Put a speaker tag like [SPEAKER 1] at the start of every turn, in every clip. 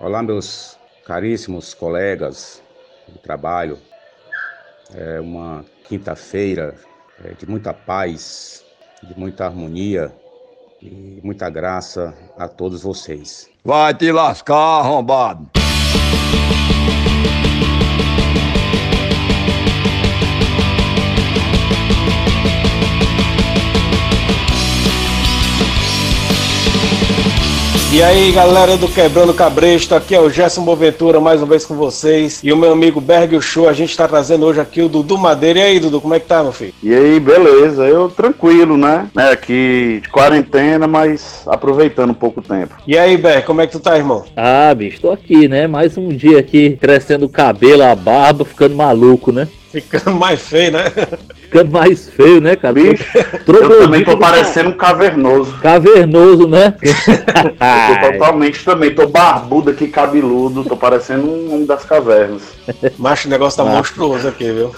[SPEAKER 1] Olá, meus caríssimos colegas de trabalho. É uma quinta-feira é, de muita paz, de muita harmonia e muita graça a todos vocês.
[SPEAKER 2] Vai te lascar, arrombado!
[SPEAKER 3] E aí, galera do Quebrando Cabresto, aqui é o Gerson Boventura, mais uma vez com vocês. E o meu amigo Berg Show, a gente tá trazendo hoje aqui o Dudu Madeira. E aí, Dudu, como é que tá, meu filho?
[SPEAKER 4] E aí, beleza, eu tranquilo, né? É, aqui de quarentena, mas aproveitando um pouco o tempo.
[SPEAKER 3] E aí, Berg, como é que tu tá, irmão?
[SPEAKER 5] Ah, bicho, tô aqui, né? Mais um dia aqui, crescendo o cabelo, a barba, ficando maluco, né?
[SPEAKER 3] Ficando mais feio, né?
[SPEAKER 5] Ficando mais feio, né, cara?
[SPEAKER 4] Bicho, eu também tô parecendo um cavernoso.
[SPEAKER 5] Cavernoso, né?
[SPEAKER 4] eu tô totalmente também, tô barbudo aqui, cabeludo, tô parecendo um homem das cavernas.
[SPEAKER 3] Macho, o negócio tá ah. monstruoso aqui, viu?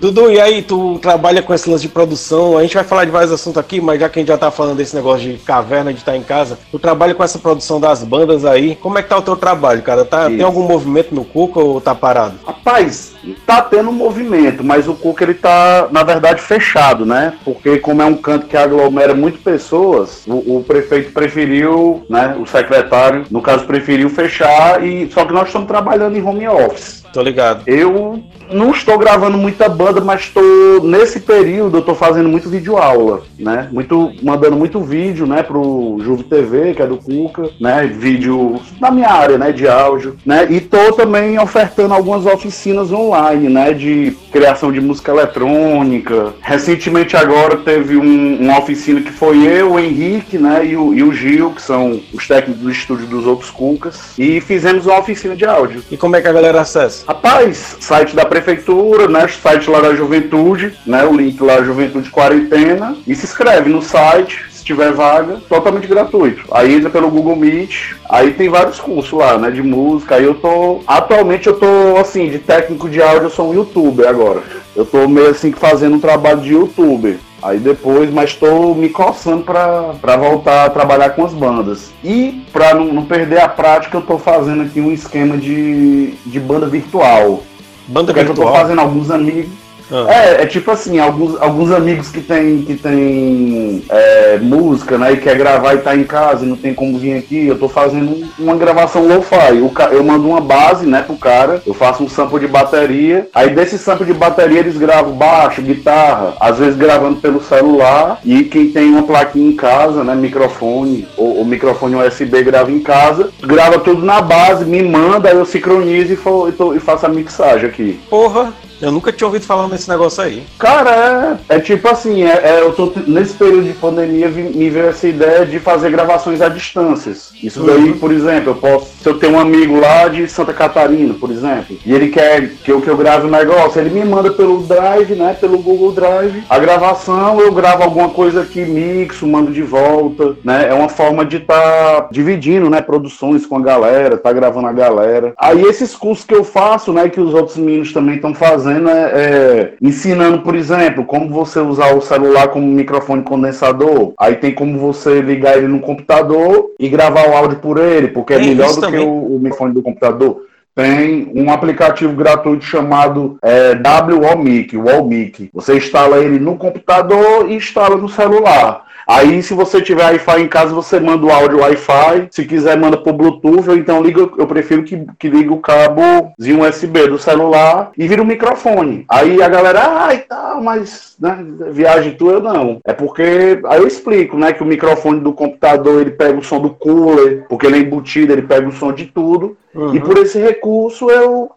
[SPEAKER 3] Dudu, e aí, tu trabalha com esse lance de produção, a gente vai falar de vários assuntos aqui, mas já que a gente já tá falando desse negócio de caverna, de estar em casa, tu trabalha com essa produção das bandas aí, como é que tá o teu trabalho, cara? Tá, tem algum movimento no Cuca ou tá parado?
[SPEAKER 4] Rapaz, tá tendo um movimento, mas o Cuca ele tá, na verdade, fechado, né? Porque como é um canto que aglomera muito pessoas, o, o prefeito preferiu, né? O secretário, no caso, preferiu fechar e só que nós estamos trabalhando em home office.
[SPEAKER 3] Tô ligado.
[SPEAKER 4] Eu não estou gravando muita banda, mas estou nesse período eu estou fazendo muito vídeo aula, né? Muito mandando muito vídeo, né, pro Juve TV, que é do Cuca, né? Vídeo na minha área, né, de áudio, né? E tô também ofertando algumas oficinas online, né, de criação de música eletrônica. Recentemente agora teve um, uma oficina que foi eu, o Henrique, né, e o, e o Gil, que são os técnicos do estúdio dos outros Cucas, e fizemos uma oficina de áudio.
[SPEAKER 3] E como é que a galera acessa?
[SPEAKER 4] Rapaz, site da prefeitura, né? Site lá da juventude, né? O link lá Juventude Quarentena. E se inscreve no site, se tiver vaga, totalmente gratuito. Aí entra pelo Google Meet, aí tem vários cursos lá, né? De música. Aí eu tô. Atualmente eu tô assim, de técnico de áudio, eu sou um youtuber agora. Eu tô meio assim fazendo um trabalho de youtuber. Aí depois, mas estou me coçando para voltar a trabalhar com as bandas. E para não, não, perder a prática, eu estou fazendo aqui um esquema de, de banda virtual.
[SPEAKER 3] Banda virtual?
[SPEAKER 4] Eu estou fazendo alguns amigos. Ah. É, é tipo assim, alguns, alguns amigos que tem, que tem é, música, né, e quer gravar e tá em casa e não tem como vir aqui, eu tô fazendo uma gravação lo-fi. Eu mando uma base, né, pro cara, eu faço um sample de bateria, aí desse sample de bateria eles gravam baixo, guitarra, às vezes gravando pelo celular, e quem tem uma plaquinha em casa, né, microfone, ou, ou microfone USB grava em casa, grava tudo na base, me manda, aí eu sincronizo e, for, e, tô, e faço a mixagem aqui.
[SPEAKER 3] Porra! Eu nunca tinha ouvido falar nesse negócio aí.
[SPEAKER 4] Cara, é, é tipo assim, é, é, eu tô nesse período de pandemia me veio essa ideia de fazer gravações à distância. Isso uhum. daí, por exemplo, eu posso, se eu tenho um amigo lá de Santa Catarina, por exemplo, e ele quer que eu, que eu grave um negócio, ele me manda pelo Drive, né, pelo Google Drive, a gravação, eu gravo alguma coisa aqui, mixo, mando de volta, né, é uma forma de estar tá dividindo, né, produções com a galera, tá gravando a galera. Aí esses cursos que eu faço, né, que os outros meninos também estão fazendo, fazendo é, é, ensinando, por exemplo, como você usar o celular como microfone condensador. Aí tem como você ligar ele no computador e gravar o áudio por ele, porque é, é melhor do também. que o, o microfone do computador tem um aplicativo gratuito chamado é, WOMIC, WOMIC. Você instala ele no computador e instala no celular. Aí, se você tiver Wi-Fi em casa, você manda o áudio Wi-Fi. Se quiser, manda por Bluetooth. Ou então, liga, eu prefiro que, que ligue o cabo de um USB do celular e vira um microfone. Aí a galera, ai, tá, mas né, viagem tua, não. É porque, aí eu explico, né, que o microfone do computador, ele pega o som do cooler, porque ele é embutido, ele pega o som de tudo. Uhum. E por esse recurso, eu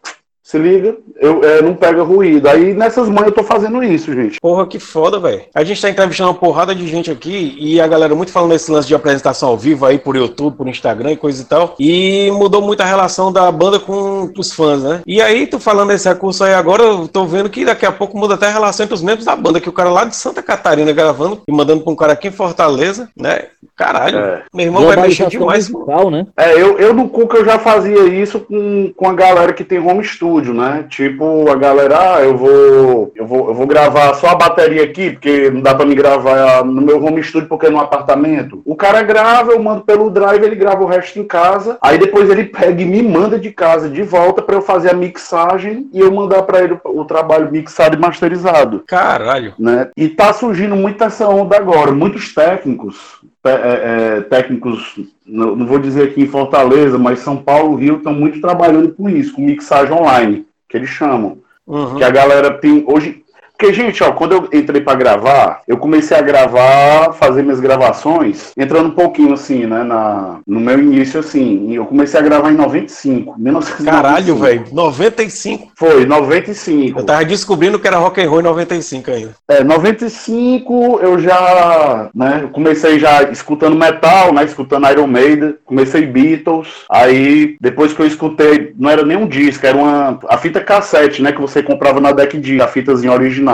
[SPEAKER 4] se liga? Eu, é, não pega ruído. Aí nessas manhãs eu tô fazendo isso, gente.
[SPEAKER 3] Porra, que foda, velho. A gente tá entrevistando uma porrada de gente aqui e a galera muito falando desse lance de apresentação ao vivo aí por YouTube, por Instagram e coisa e tal. E mudou muito a relação da banda com os fãs, né? E aí, tu falando desse recurso aí agora, eu tô vendo que daqui a pouco muda até a relação entre os membros da banda, que o cara lá de Santa Catarina gravando e mandando pra um cara aqui em Fortaleza, né? Caralho,
[SPEAKER 4] É.
[SPEAKER 3] meu irmão vai mexer demais.
[SPEAKER 5] musical, né?
[SPEAKER 4] É, eu, eu no Cuca eu já fazia isso com, com a galera que tem home studio, né? Tipo, a galera, ah, eu vou, eu vou, eu vou gravar só a bateria aqui, porque não dá pra me gravar no meu home studio porque é no apartamento. O cara grava, eu mando pelo drive, ele grava o resto em casa. Aí depois ele pega e me manda de casa de volta pra eu fazer a mixagem e eu mandar pra ele o, trabalho mixado e masterizado
[SPEAKER 3] Caralho.
[SPEAKER 4] né? E tá surgindo muita essa onda agora. Muitos técnicos, é, é, técnicos, não, não vou dizer aqui em Fortaleza, mas São Paulo, Rio, estão muito trabalhando com isso, com mixagem online, que eles chamam.
[SPEAKER 3] Uhum.
[SPEAKER 4] Que a galera tem hoje. Porque, gente, ó, quando eu entrei pra gravar, eu comecei a gravar, fazer minhas gravações, entrando um pouquinho assim, né, na, no meu início, assim, e eu comecei a gravar em 95, 1995.
[SPEAKER 3] Caralho, velho. 95.
[SPEAKER 4] Foi, 95.
[SPEAKER 3] Eu tava descobrindo que era rock and roll em 95 ainda.
[SPEAKER 4] É, 95 eu já, né, eu comecei já escutando metal, né, escutando Iron Maiden, comecei Beatles, aí depois que eu escutei, não era nem um disco, era uma, a fita cassete, né, que você comprava na Deck D, a fitazinha original.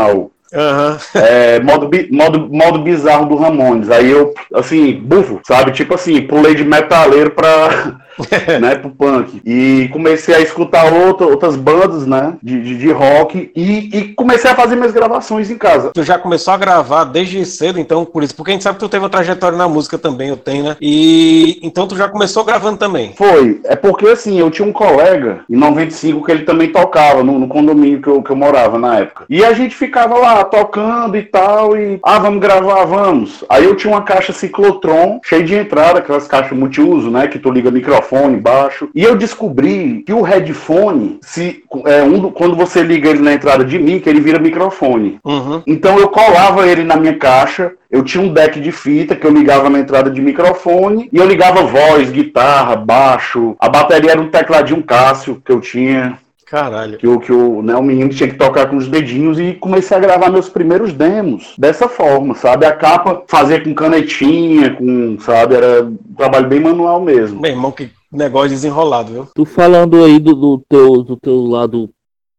[SPEAKER 3] Aham.
[SPEAKER 4] É, modo, modo, modo bizarro do Ramones. Aí eu, assim, bufo, sabe? Tipo assim, pulei de metaleiro pra, né, pro punk. E comecei a escutar outra, outras bandas, né, de, de, de rock. E, e comecei a fazer minhas gravações em casa.
[SPEAKER 3] Tu já começou a gravar desde cedo, então, por isso. Porque a gente sabe que tu teve uma trajetória na música também, eu tenho, né? E então tu já começou gravando também.
[SPEAKER 4] Foi, é porque assim, eu tinha um colega em 95 que ele também tocava no, no condomínio que eu, que eu morava na época. E a gente ficava lá tocando e tal, e ah, vamos gravar, vamos. Aí eu tinha uma caixa ciclotron, cheia de entrada, aquelas caixas multiuso, né? Que tu liga microfone baixo. E eu descobri que o headphone, se, é, um, do- quando você liga ele na entrada de mim, que ele vira microfone.
[SPEAKER 3] Uhum.
[SPEAKER 4] Então eu colava ele na minha caixa, eu tinha um deck de fita que eu ligava na entrada de microfone e eu ligava voz, guitarra, baixo. A bateria era um tecladinho Cássio que eu tinha,
[SPEAKER 3] Caralho.
[SPEAKER 4] que o, que o, né, o menino tinha que tocar com os dedinhos e comecei a gravar meus primeiros demos dessa forma, sabe? A capa fazer com canetinha, com, sabe? Era um trabalho bem manual mesmo.
[SPEAKER 3] Meu irmão, que negócio desenrolado, viu?
[SPEAKER 5] Tu falando aí do, do teu, do teu lado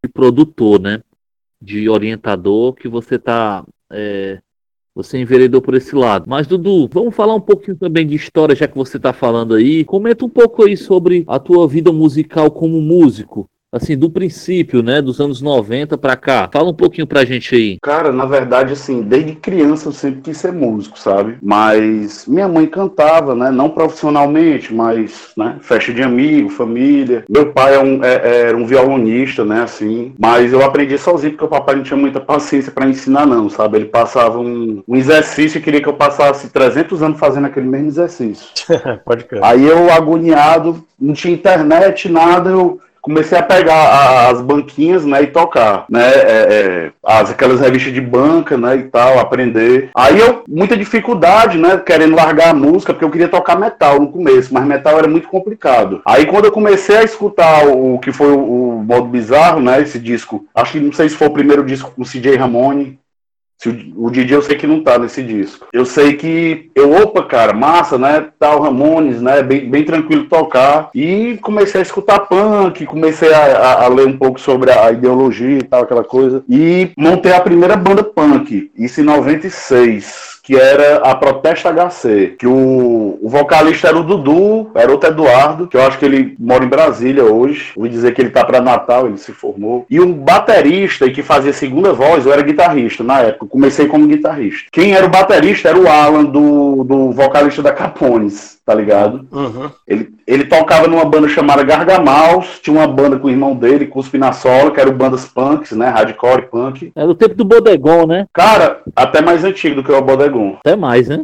[SPEAKER 5] de produtor, né? De orientador, que você tá. é, você enveredou por esse lado. Mas, Dudu, vamos falar um pouquinho também de história, já que você tá falando aí. Comenta um pouco aí sobre a tua vida musical como músico. Assim, do princípio, né? Dos anos 90 pra cá. Fala um pouquinho pra gente aí.
[SPEAKER 4] Cara, na verdade, assim, desde criança eu sempre quis ser músico, sabe? Mas minha mãe cantava, né? Não profissionalmente, mas, né? Festa de amigo, família. Meu pai é um, é- era um violonista, né? Assim. Mas eu aprendi sozinho porque o papai não tinha muita paciência pra ensinar, não, sabe? Ele passava um, um exercício e queria que eu passasse 300 anos fazendo aquele mesmo exercício.
[SPEAKER 3] Pode crer.
[SPEAKER 4] Aí eu, agoniado, não tinha internet, nada, eu comecei a pegar a- as banquinhas, né, e tocar, né, é, é, as, aquelas revistas de banca, né, e tal, aprender. Aí eu, muita dificuldade, né, querendo largar a música, porque eu queria tocar metal no começo, mas metal era muito complicado. Aí quando eu comecei a escutar o, que foi o, o Modo Bizarro, né, esse disco, acho que não sei se foi o primeiro disco com o CJ Ramone, o, o Didi eu sei que não tá nesse disco. Eu sei que eu, opa, cara, massa, né? Tal Ramones, né? Bem, bem tranquilo tocar. E comecei a escutar punk, comecei a, a- a ler um pouco sobre a ideologia e tal, aquela coisa. E montei a primeira banda punk, isso em 96. Que era a Protesta HC. Que o, o vocalista era o Dudu, era outro Eduardo, que eu acho que ele mora em Brasília hoje. Ouvi dizer que ele tá pra Natal, ele se formou. E um baterista que fazia segunda voz, eu era guitarrista na época. Comecei como guitarrista. Quem era o baterista era o Alan, do, do vocalista da Capones, tá ligado?
[SPEAKER 3] Uhum.
[SPEAKER 4] Ele, ele tocava numa banda chamada Gargamaus, tinha uma banda com o irmão dele, Cuspe na Sola, que eram bandas punks, né? Hardcore punk.
[SPEAKER 5] É do tempo do Bodegon, né?
[SPEAKER 4] Cara, até mais antigo do que o Bodegon.
[SPEAKER 5] Até mais, né?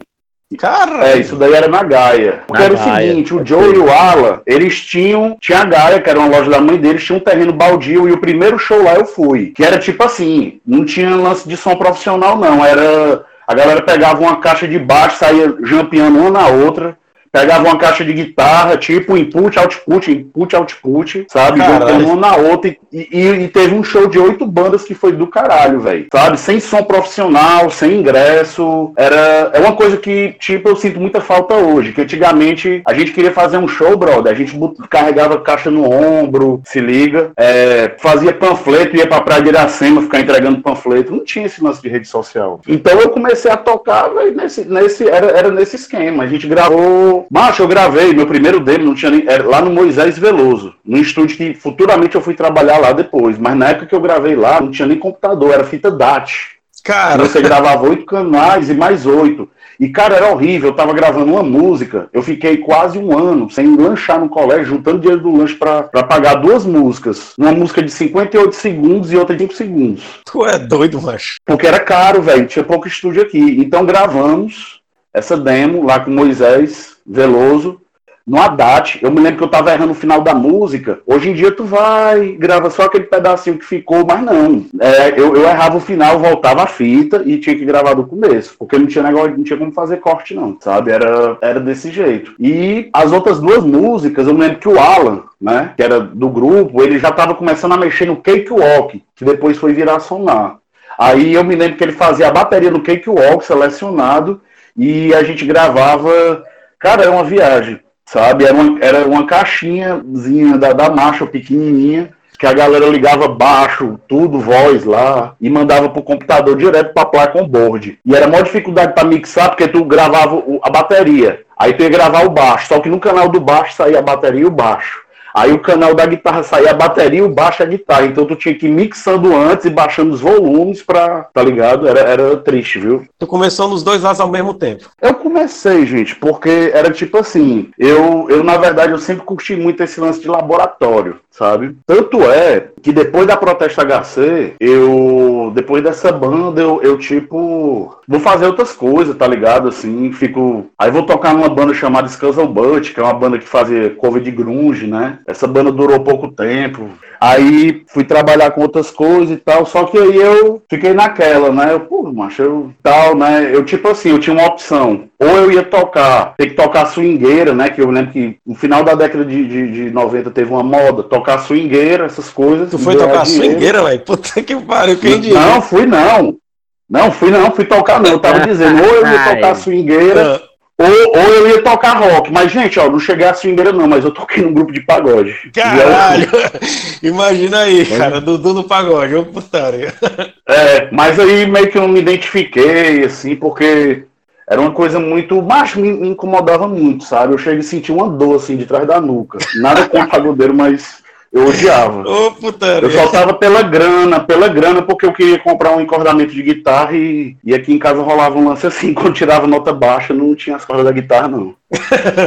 [SPEAKER 3] Cara,
[SPEAKER 4] É, isso daí era na Gaia. Porque
[SPEAKER 5] Na
[SPEAKER 4] era o
[SPEAKER 5] Gaia,
[SPEAKER 4] seguinte, o. Joe e o Alan, eles tinham. Tinha a Gaia, que era uma loja da mãe deles, tinha um terreno baldio, e o primeiro show lá eu fui. Que era tipo assim, não tinha lance de som profissional, não. Era. A galera pegava uma caixa de baixo, saía jampeando uma na outra, pegava uma caixa de guitarra, tipo input, output, input, output, sabe? Jogando uma na outra. E, e- e teve um show de oito bandas que foi do caralho, velho. Sabe? Sem som profissional, sem ingresso. Era é uma coisa que, tipo, eu sinto muita falta hoje. Que antigamente a gente queria fazer um show, brother. A gente carregava caixa no ombro, se liga. é, fazia panfleto, ia pra Praia de Iracema ficar entregando panfleto. Não tinha esse lance de rede social. Então eu comecei a tocar, nesse, nesse, era, era nesse esquema. A gente gravou. Macho, eu gravei, meu primeiro dele não tinha nem. Era lá no Moisés Veloso, num estúdio que futuramente eu fui trabalhar lá depois. Mas na época que eu gravei lá, não tinha nem computador, era fita DAT.
[SPEAKER 3] Cara,
[SPEAKER 4] Você gravava oito canais e mais oito. E, cara, era horrível. Eu tava gravando uma música. Eu fiquei quase um ano sem lanchar no colégio, juntando dinheiro do lanche pra, pra pagar duas músicas. Uma música de 58 segundos e outra de 5 segundos.
[SPEAKER 3] tu é doido, macho.
[SPEAKER 4] Porque era caro, velho. Tinha pouco estúdio aqui. Então gravamos essa demo lá com Moisés Veloso. No Haddad, eu me lembro que eu tava errando o final da música. Hoje em dia tu vai, grava só aquele pedacinho que ficou, mas não. É, eu, eu errava o final, voltava a fita e tinha que gravar do começo. Porque não tinha negócio, não tinha como fazer corte, não, sabe? Era, era desse jeito. E as outras duas músicas, eu me lembro que o Alan, né, que era do grupo, ele já tava começando a mexer no Cakewalk, que depois foi virar Sonar. Aí eu me lembro que ele fazia a bateria no Cakewalk selecionado e a gente gravava. Cara, era uma viagem, sabe? Era uma, era uma caixinhazinha da, da marcha pequenininha que a galera ligava baixo, tudo, voz lá, e mandava pro computador direto pra placa on-board. E era maior dificuldade pra mixar, porque tu gravava a bateria, aí tu ia gravar o baixo, só que no canal do baixo saía a bateria e o baixo. Aí o canal da guitarra saía a bateria e o baixo a guitarra. Então tu tinha que ir mixando antes e baixando os volumes pra. Tá ligado? Era, era triste, viu?
[SPEAKER 3] Tu começou nos dois lados ao mesmo tempo.
[SPEAKER 4] Eu comecei, gente, porque era tipo assim, eu, eu na verdade eu sempre curti muito esse lance de laboratório, sabe? Tanto é que depois da Protesta HC, eu depois dessa banda eu, eu tipo vou fazer outras coisas, tá ligado? Assim, fico, aí vou tocar numa banda chamada Scuzzle Butt, que é uma banda que fazia cover de grunge, né? Essa banda durou pouco tempo. Aí fui trabalhar com outras coisas e tal, só que aí eu fiquei naquela, né? Eu, pô, macho, eu tal, né? Eu, tipo assim, eu tinha uma opção. Ou eu ia tocar, ter que tocar swingueira, né? Que eu lembro que no final da década de, de, de 90 teve uma moda, tocar swingueira, essas coisas.
[SPEAKER 3] Tu foi tocar
[SPEAKER 4] dinheiro.
[SPEAKER 3] swingueira, velho? Puta que pariu, quem diria?
[SPEAKER 4] Não, fui não. Não, fui não, fui tocar não. Eu tava dizendo, ou eu ia tocar swingueira,
[SPEAKER 3] Ah,
[SPEAKER 4] ou, ou eu ia tocar rock. Mas, gente, ó, não cheguei a swingueira não, mas eu toquei num grupo de pagode.
[SPEAKER 3] Caralho! Imagina aí, cara, Dudu no pagode, ô putaria.
[SPEAKER 4] É, mas aí meio que eu me identifiquei, assim, porque era uma coisa muito. Macho, me, me incomodava muito, sabe? Eu cheguei a sentir uma dor, assim, de trás da nuca. Nada com o pagodeiro, mas eu odiava.
[SPEAKER 3] Ô putaria.
[SPEAKER 4] Eu só tava pela grana, pela grana, porque eu queria comprar um encordamento de guitarra e, e aqui em casa rolava um lance assim, quando tirava nota baixa, não tinha as cordas da guitarra, não.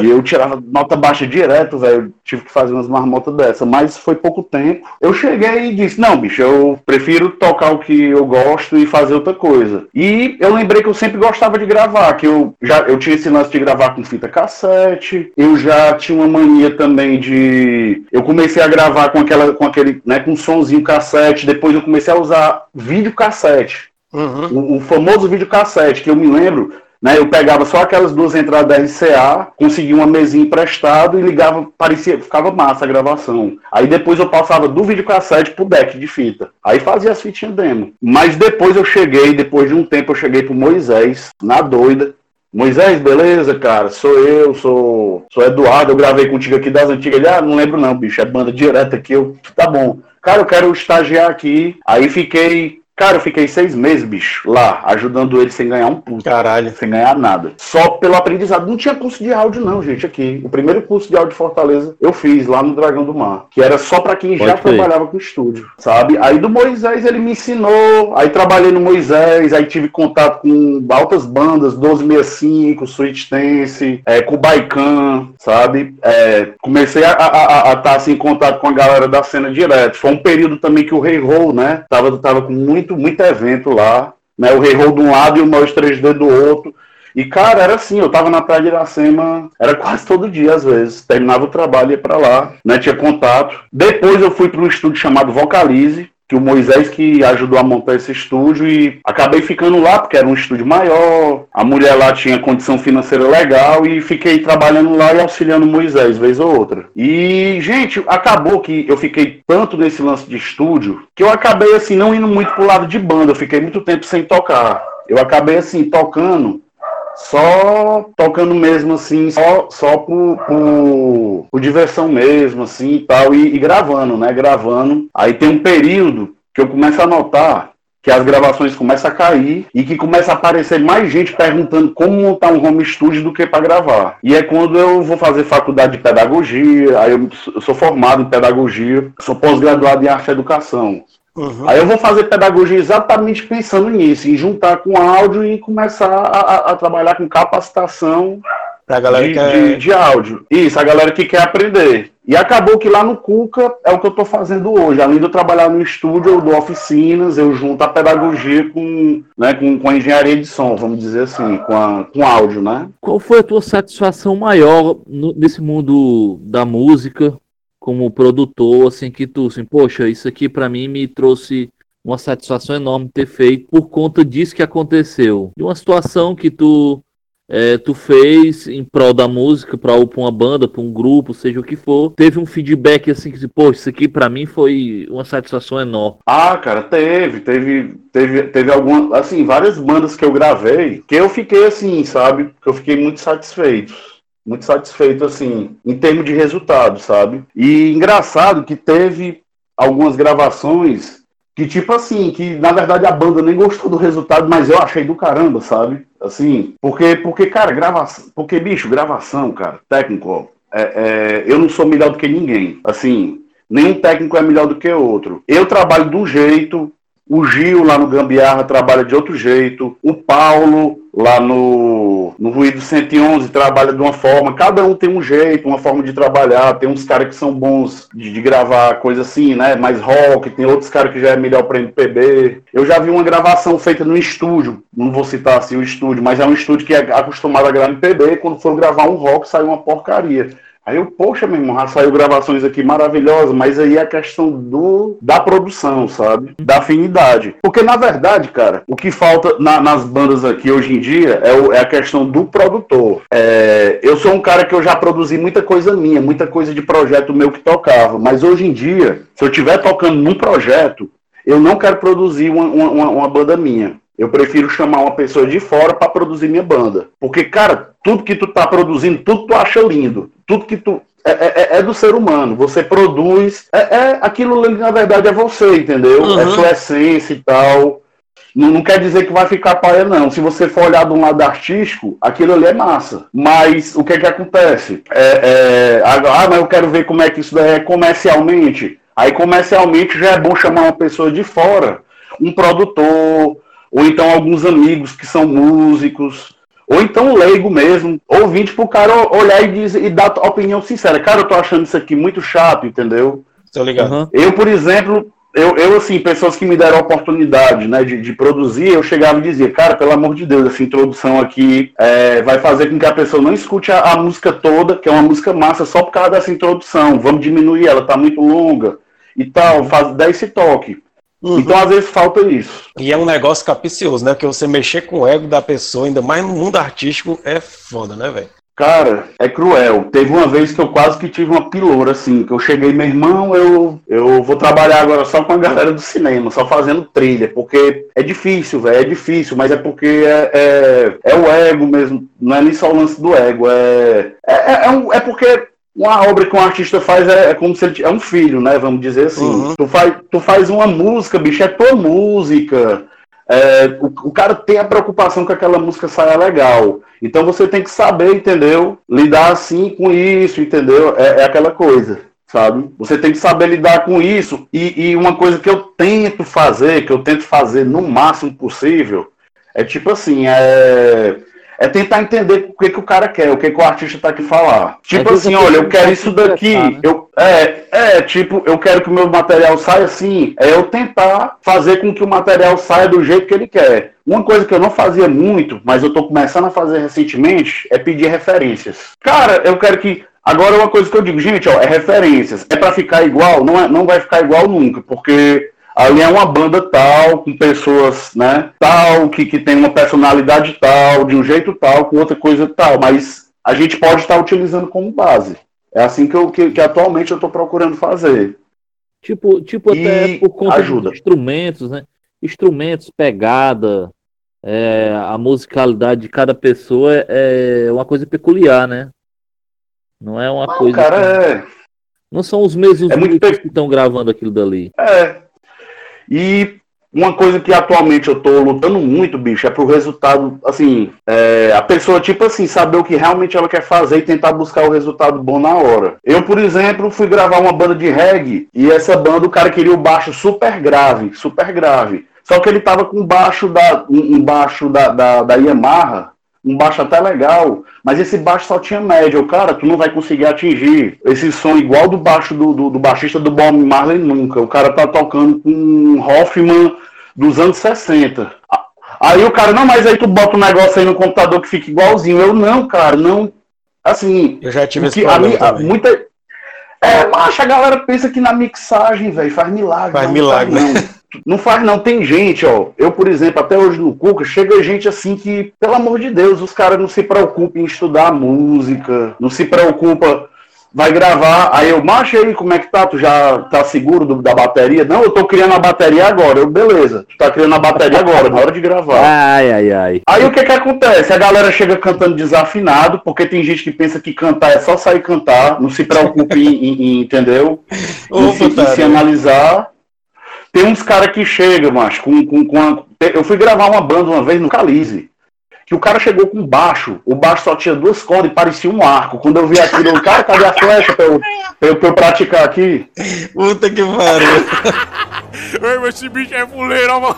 [SPEAKER 4] E eu tirava nota baixa direto, velho. Tive que fazer umas marmotas dessa, mas foi pouco tempo. Eu cheguei e disse: Não, bicho, eu prefiro tocar o que eu gosto e fazer outra coisa. E eu lembrei que eu sempre gostava de gravar, que eu já eu tinha esse lance de gravar com fita cassete, eu já tinha uma mania também de. Eu comecei a gravar com aquela, com aquele, né, com somzinho cassete, depois eu comecei a usar vídeo cassete
[SPEAKER 3] Uhum.
[SPEAKER 4] o, o famoso videocassete, que eu me lembro, né? Eu pegava só aquelas duas entradas da RCA, conseguia uma mesinha emprestado e ligava, parecia, ficava massa a gravação. Aí depois eu passava do videocassete pro deck de fita. Aí fazia as fitinhas demo. Mas depois eu cheguei, depois de um tempo eu cheguei pro Moisés, na doida. Moisés, beleza, cara? Sou eu, sou, sou Eduardo, eu gravei contigo aqui das antigas. Ele, ah, não lembro não, bicho, é banda direta aqui. Eu, tá bom. Cara, eu quero estagiar aqui. Aí fiquei, cara, eu fiquei seis meses, bicho, lá, ajudando ele sem ganhar um puto
[SPEAKER 3] Caralho.
[SPEAKER 4] sem ganhar nada. Só pelo aprendizado. Não tinha curso de áudio, não, gente, aqui. O primeiro curso de áudio de Fortaleza eu fiz lá no Dragão do Mar, que era só pra quem já
[SPEAKER 5] Pode crer.
[SPEAKER 4] trabalhava com estúdio, sabe? Aí do Moisés ele me ensinou, aí trabalhei no Moisés, aí tive contato com altas bandas, 1265, Sweet Dance, é, com o Baikan, sabe? É, comecei a estar assim, em contato com a galera da cena direto. Foi um período também que o Rei Roll, né? Tava, tava com muito, muito evento lá né, o Rei de um lado e o Mouse 3D do outro. E, cara, era assim, eu tava na Praia de Iracema, era quase todo dia, às vezes. Terminava o trabalho ia pra lá, né, tinha contato. Depois eu fui para um estúdio chamado Vocalize, que o Moisés que ajudou a montar esse estúdio e acabei ficando lá porque era um estúdio maior, a mulher lá tinha condição financeira legal e fiquei trabalhando lá e auxiliando o Moisés vez ou outra. E, gente, acabou que eu fiquei tanto nesse lance de estúdio que eu acabei assim não indo muito pro lado de banda, eu fiquei muito tempo sem tocar. Eu acabei assim tocando só tocando mesmo assim, só, só por, por, por diversão mesmo, assim e tal, e, e, gravando, né? Gravando. Aí tem um período que eu começo a notar que as gravações começam a cair e que começa a aparecer mais gente perguntando como montar um home studio do que para gravar. E é quando eu vou fazer faculdade de pedagogia, aí eu, sou formado em pedagogia, sou pós-graduado em arte e educação. Uhum. Aí eu vou fazer pedagogia exatamente pensando nisso, em juntar com áudio e começar a, a trabalhar com capacitação
[SPEAKER 3] pra galera
[SPEAKER 4] de,
[SPEAKER 3] que quer...
[SPEAKER 4] de, de, áudio. Isso, a galera que quer aprender. E acabou que lá no Cuca é o que eu estou fazendo hoje. Além de eu trabalhar no estúdio, eu dou oficinas, eu junto a pedagogia com, né, com, com a engenharia de som, vamos dizer assim, com, a, com áudio, né?
[SPEAKER 5] Qual foi a tua satisfação maior no, nesse mundo da música? Como produtor, assim, que tu, assim, poxa, isso aqui para mim me trouxe uma satisfação enorme ter feito por conta disso que aconteceu. De uma situação que tu é, tu fez em prol da música, para uma banda, para um grupo, seja o que for, teve um feedback assim que, poxa, isso aqui para mim foi uma satisfação enorme.
[SPEAKER 4] Ah, cara, teve, teve, teve, teve algumas, assim, várias bandas que eu gravei, que eu fiquei assim, sabe, que eu fiquei muito satisfeito muito satisfeito, assim, em termos de resultado, sabe? E engraçado que teve algumas gravações que, tipo assim, que na verdade a banda nem gostou do resultado, mas eu achei do caramba, sabe? Assim, porque, porque cara, gravação, porque, bicho, gravação, cara, técnico, é, é, eu não sou melhor do que ninguém, assim, nenhum técnico é melhor do que outro. Eu trabalho de um jeito, o Gil lá no Gambiarra trabalha de outro jeito, o Paulo lá no, no Ruído 111 trabalha de uma forma, cada um tem um jeito, uma forma de trabalhar, tem uns caras que são bons de, de, gravar coisa assim, né, mais rock, tem outros caras que já é melhor para MPB. Eu já vi uma gravação feita no estúdio, não vou citar assim o estúdio, mas é um estúdio que é acostumado a gravar MPB, quando for gravar um rock sai uma porcaria. Aí eu, poxa, meu irmão, já saiu gravações aqui maravilhosas, mas aí é a questão do da produção, sabe? Da afinidade. Porque, na verdade, cara, o que falta na, nas bandas aqui hoje em dia é, o, é a questão do produtor. É, eu sou um cara que eu já produzi muita coisa minha, muita coisa de projeto meu que tocava, mas hoje em dia, se eu estiver tocando num projeto, eu não quero produzir uma, uma, uma banda minha. Eu prefiro chamar uma pessoa de fora para produzir minha banda. Porque, cara, tudo que tu tá produzindo, tudo tu acha lindo. Tudo que tu. É, é, é do ser humano. Você produz. É, é aquilo ali, na verdade, é você, entendeu? Uhum. É sua essência e tal. Não, não, quer dizer que vai ficar paia, não. Se você for olhar de um lado artístico, aquilo ali é massa. Mas o que é que acontece? É, é, ah, mas eu quero ver como é que isso é comercialmente. Aí comercialmente já é bom chamar uma pessoa de fora, um produtor, ou então alguns amigos que são músicos, ou então leigo mesmo, ouvinte pro cara olhar e, dizer, e dar opinião sincera. Cara, eu tô achando isso aqui muito chato, entendeu?
[SPEAKER 3] Tô ligado. Uhum.
[SPEAKER 4] Eu, por exemplo, eu, eu, assim, pessoas que me deram a oportunidade, né, de, de, produzir, eu chegava e dizia, cara, pelo amor de Deus, essa introdução aqui é, vai fazer com que a pessoa não escute a, a, música toda, que é uma música massa, só por causa dessa introdução. Vamos diminuir, ela tá muito longa e tal, faz, dá esse toque. Uhum. Então, às vezes, falta isso.
[SPEAKER 3] E é um negócio capicioso, né? Porque você mexer com o ego da pessoa, ainda mais no mundo artístico, é foda, né, velho?
[SPEAKER 4] Cara, é cruel. Teve uma vez que eu quase que tive uma piloura, assim, que eu cheguei, meu irmão, eu, eu vou trabalhar agora só com a galera do cinema, só fazendo trilha, porque é difícil, velho, é difícil, mas é porque é, é, é, o ego mesmo, não é nem só o lance do ego, é, é, é, é, um, é porque uma obra que um artista faz é, é, como se ele é um filho, né? Vamos dizer assim. Uhum. Tu, faz, tu faz uma música, bicho, é tua música. É, o, o, cara tem a preocupação que aquela música saia legal. Então você tem que saber, entendeu? Lidar assim com isso, entendeu? É, é aquela coisa, sabe? Você tem que saber lidar com isso. E, e uma coisa que eu tento fazer, que eu tento fazer no máximo possível, é tipo assim, é é tentar entender o que, que o cara quer, o que, que o artista tá aqui falar. Tipo assim, olha, eu quero isso daqui. Né? Eu, é, é, tipo, eu quero que o meu material saia assim. É eu tentar fazer com que o material saia do jeito que ele quer. Uma coisa que eu não fazia muito, mas eu tô começando a fazer recentemente, é pedir referências. Cara, eu quero que. Agora, uma coisa que eu digo, gente, ó, é referências. É para ficar igual? Não, é, não vai ficar igual nunca, porque ali é uma banda tal, com pessoas, né, tal, que, que tem uma personalidade tal, de um jeito tal, com outra coisa tal, mas a gente pode estar utilizando como base. É assim que, eu, que, que atualmente eu estou procurando fazer.
[SPEAKER 5] Tipo, tipo
[SPEAKER 4] E
[SPEAKER 5] até por conta
[SPEAKER 4] ajuda.
[SPEAKER 5] de instrumentos, né? Instrumentos, pegada, é, a musicalidade de cada pessoa é é uma coisa peculiar, né? Não é uma
[SPEAKER 4] Não,
[SPEAKER 5] coisa.
[SPEAKER 4] cara,
[SPEAKER 5] assim-
[SPEAKER 4] é,
[SPEAKER 5] Não são os mesmos
[SPEAKER 4] É muito
[SPEAKER 5] que estão gravando aquilo dali.
[SPEAKER 4] É. E uma coisa que atualmente eu tô lutando muito, bicho, é pro resultado, assim, é, a pessoa, tipo assim, saber o que realmente ela quer fazer e tentar buscar o resultado bom na hora. Eu, por exemplo, fui gravar uma banda de reggae e essa banda o cara queria o baixo super grave, super grave. Só que ele tava com baixo da, um baixo da, da, da Yamaha, um baixo até legal, mas esse baixo só tinha média. O cara, tu não vai conseguir atingir esse som igual do baixo do, do, do baixista do Bob Marley nunca. O cara tá tocando com um Hoffman dos anos 60. A- Aí o cara, não, mas aí tu bota um negócio aí no computador que fica igualzinho. Eu, não, cara, não. Assim,
[SPEAKER 3] Eu já tive esse
[SPEAKER 4] a
[SPEAKER 3] problema
[SPEAKER 4] a-
[SPEAKER 3] também.
[SPEAKER 4] muita. É, macho, a galera pensa que na mixagem, velho, faz milagre.
[SPEAKER 3] Faz
[SPEAKER 4] não,
[SPEAKER 3] milagre,
[SPEAKER 4] Faz, não. não faz, não. Tem gente, ó. Eu, por exemplo, até hoje no Cuca, chega gente assim que, pelo amor de Deus, os caras não se preocupam em estudar música, não se preocupa. Vai gravar, aí eu, macho, aí, como é que tá? Tu já tá seguro do- da bateria? Não, eu tô criando a bateria agora. Eu, beleza, tu tá criando a bateria agora, na hora de gravar.
[SPEAKER 5] Ai, ai, ai.
[SPEAKER 4] Aí o que que acontece? A galera chega cantando desafinado, porque tem gente que pensa que cantar é só sair cantar, não se preocupe em, em- em- entendeu? Em
[SPEAKER 3] Ô,
[SPEAKER 4] se, em se analisar. Tem uns caras que chegam, mas com, com, com a- Eu fui gravar uma banda uma vez no Calize. Que o cara chegou com baixo, o baixo só tinha duas cordas e parecia um arco. Quando eu vi aquilo, eu, cara, cadê a flecha pra eu, pra eu, pra eu praticar aqui?
[SPEAKER 3] Puta que pariu.
[SPEAKER 6] Ei, mas esse bicho é fuleiro, mano.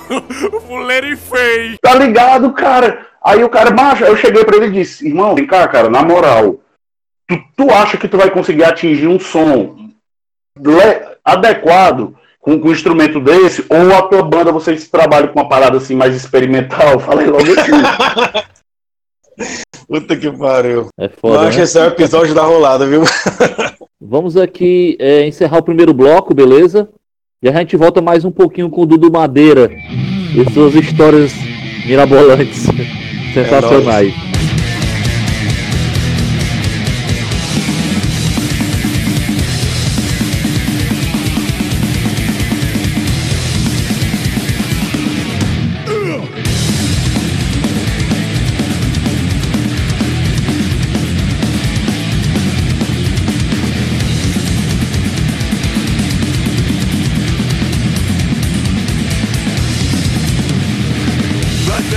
[SPEAKER 6] Fuleiro e feio.
[SPEAKER 4] Tá ligado, cara? Aí o cara, macho, eu cheguei pra ele e disse, irmão, vem cá, cara, na moral, tu, tu acha que tu vai conseguir atingir um som le- adequado com, com um instrumento desse? Ou a tua banda, vocês trabalham com uma parada assim mais experimental? Falei logo assim.
[SPEAKER 3] Puta que pariu.
[SPEAKER 5] É
[SPEAKER 3] Eu
[SPEAKER 5] foda.
[SPEAKER 3] acho
[SPEAKER 5] Né?
[SPEAKER 3] esse é o episódio da rolada, viu?
[SPEAKER 5] Vamos aqui é, encerrar o primeiro bloco, beleza? E a gente volta mais um pouquinho com o Dudu Madeira e suas histórias mirabolantes, sensacionais.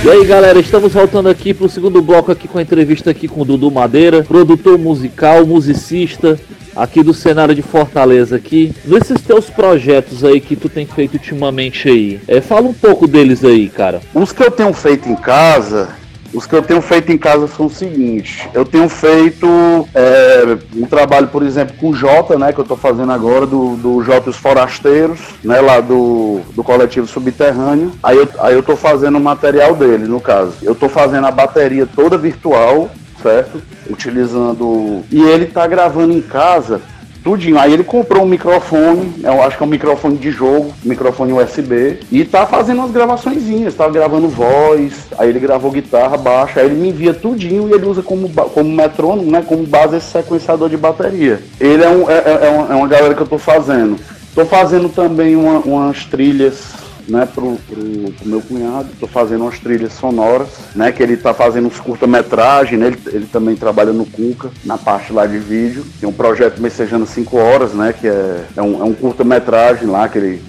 [SPEAKER 5] E aí galera, estamos voltando aqui para o segundo bloco aqui com a entrevista aqui com o Dudu Madeira, produtor musical, musicista aqui do cenário de Fortaleza aqui. Nesses teus projetos aí que tu tem feito ultimamente aí, é, fala um pouco deles aí, cara.
[SPEAKER 4] Os que eu tenho feito em casa, os que eu tenho feito em casa são os seguintes. Eu tenho feito é, um trabalho, por exemplo, com o Jota, né, que eu tô fazendo agora, do, do Jota e os Forasteiros, né, lá do, do coletivo Subterrâneo. Aí eu, aí eu tô fazendo o material dele, no caso. Eu tô fazendo a bateria toda virtual, certo? Utilizando. E ele tá gravando em casa tudinho. Aí ele comprou um microfone, eu acho que é um microfone de jogo, microfone USB, e tá fazendo umas gravaçõezinhas, tá gravando voz, aí ele gravou guitarra, baixo, aí ele me envia tudinho e ele usa como, como metrônomo, né, como base esse sequenciador de bateria. Ele é, um, é, é- é uma, é uma galera que eu tô fazendo. Tô fazendo também uma- umas trilhas né, pro, pro, pro meu cunhado, tô fazendo umas trilhas sonoras, né, que ele tá fazendo uns curta-metragem, né, ele, ele também trabalha no Cuca, na parte lá de vídeo, tem um projeto Messejando 5 Horas, né, que é, é um, é um curta-metragem lá, que ele,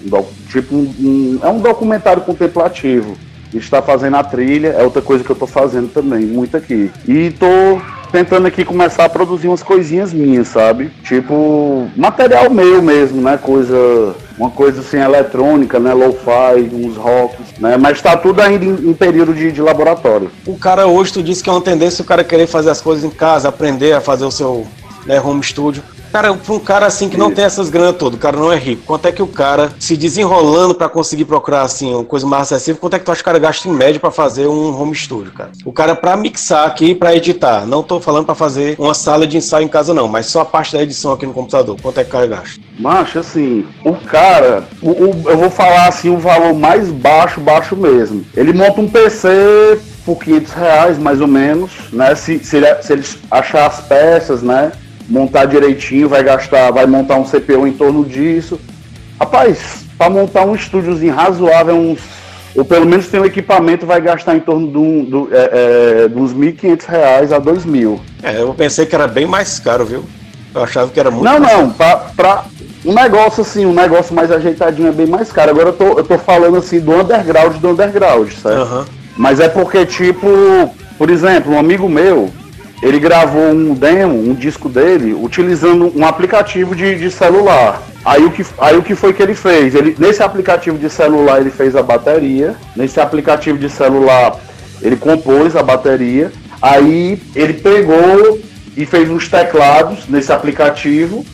[SPEAKER 4] tipo um, um- é um documentário contemplativo, a gente tá fazendo a trilha, é outra coisa que eu tô fazendo também, muito aqui. E tô tentando aqui começar a produzir umas coisinhas minhas, sabe? Tipo, material meu mesmo, né? Coisa, uma coisa assim eletrônica, né? Lo-fi, uns rocks, né? Mas tá tudo ainda em, em período de, de laboratório.
[SPEAKER 3] O cara hoje, tu disse que é uma tendência o cara querer fazer as coisas em casa, aprender a fazer o seu né, home studio. Cara, pra um cara assim que não tem essas granas todas, o cara não é rico, quanto é que o cara se desenrolando pra conseguir procurar assim uma coisa mais acessível, quanto é que tu acha que o cara gasta em média pra fazer um home studio, cara? O cara pra mixar aqui, pra editar, não tô falando pra fazer uma sala de ensaio em casa não, mas só a parte da edição aqui no computador, quanto é que o cara gasta?
[SPEAKER 4] Macho, assim, o cara, o, o- eu vou falar assim o valor mais baixo, baixo mesmo. Ele monta um PC por 500 reais, mais ou menos, né? Se, se, ele, se ele achar as peças, né? Montar direitinho, vai gastar, vai montar um CPU em torno disso. Rapaz, para montar um estúdiozinho razoável, uns, ou pelo menos tem um equipamento, vai gastar em torno de, um, do, é, é, de uns 1.500 reais a 2.000.
[SPEAKER 3] É, eu pensei que era bem mais caro, viu? Eu achava que era muito
[SPEAKER 4] Não, não, pra um negócio assim, um negócio mais ajeitadinho é bem mais caro. Agora eu tô, eu tô falando assim do underground do underground, certo?
[SPEAKER 3] Aham.
[SPEAKER 4] Mas é porque, tipo, por exemplo, um amigo meu, ele gravou um demo, um disco dele, utilizando um aplicativo de, de celular. Aí o, que, aí o que foi que ele fez? Ele, nesse aplicativo de celular ele fez a bateria, nesse aplicativo de celular ele compôs a bateria, aí ele pegou e fez uns teclados nesse aplicativo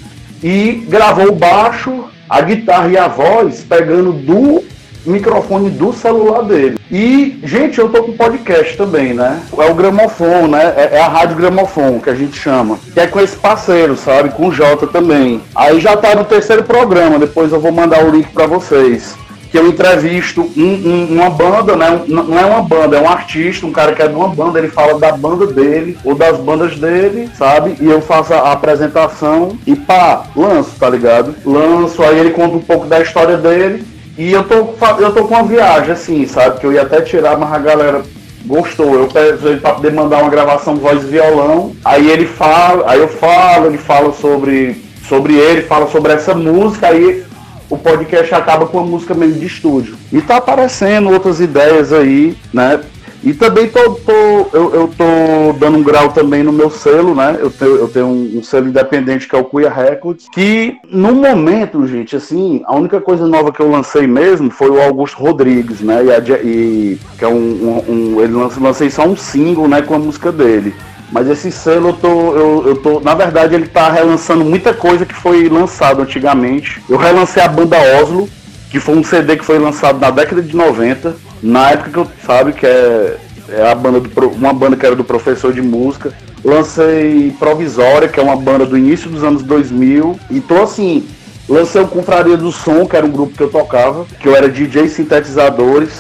[SPEAKER 4] e gravou o baixo, a guitarra e a voz pegando do microfone do celular dele. E, gente, eu tô com podcast também, né? É o gramofone, né? É, é a rádio gramofone que a gente chama. Que é com esse parceiro, sabe? Com o Jota também. Aí já tá no terceiro programa, depois eu vou mandar o link pra vocês. Que eu entrevisto um- um- uma banda, né? Não é uma banda, é um artista, um cara que é de uma banda, ele fala da banda dele ou das bandas dele, sabe? E eu faço a apresentação e pá, lanço, tá ligado? Lanço, aí ele conta um pouco da história dele. E eu tô, eu tô com uma viagem, assim, sabe? Que eu ia até tirar, mas a galera gostou. Eu peço ele pra poder mandar uma gravação voz e violão. Aí ele fala, aí eu falo, ele fala sobre, sobre ele, fala sobre essa música, aí o podcast acaba com a música mesmo de estúdio. E tá aparecendo outras ideias aí, né? E também tô, tô- eu, eu tô dando um grau também no meu selo, né? Eu tenho, eu tenho um, um selo independente que é o Cuia Records, que no momento, gente, assim, a única coisa nova que eu lancei mesmo foi o Augusto Rodrigues, né? E, a e- que é um, um- um- ele lancei, lancei só um single, né, com a música dele. Mas esse selo eu tô, eu, eu tô, na verdade ele tá relançando muita coisa que foi lançado antigamente. Eu relancei a banda Oslo, que foi um CD que foi lançado na década de 90, na época que eu sabe que é, é a banda do, uma banda que era do professor de música. Lancei Provisória, que é uma banda do início dos anos 2000, e tô assim, lancei o Confraria do Som, que era um grupo que eu tocava, que eu era DJ sintetizadores,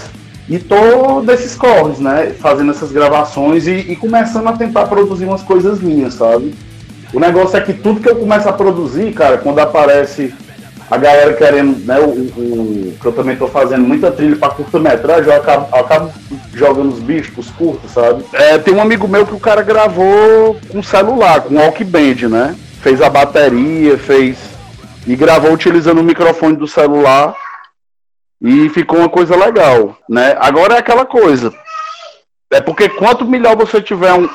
[SPEAKER 4] e tô desses corres, né? Fazendo essas gravações e, e começando a tentar produzir umas coisas minhas, sabe? O negócio é que tudo que eu começo a produzir, cara, quando aparece a galera querendo, né? O, o- que eu também tô fazendo muita trilha pra curta-metragem, eu acabo, eu acabo jogando os bichos pros curtos, sabe? É, tem um amigo meu que o cara gravou com celular, com Walkband, né? Fez a bateria, fez. E gravou utilizando o microfone do celular. E ficou uma coisa legal, né? Agora é aquela coisa. É porque quanto melhor você tiver um.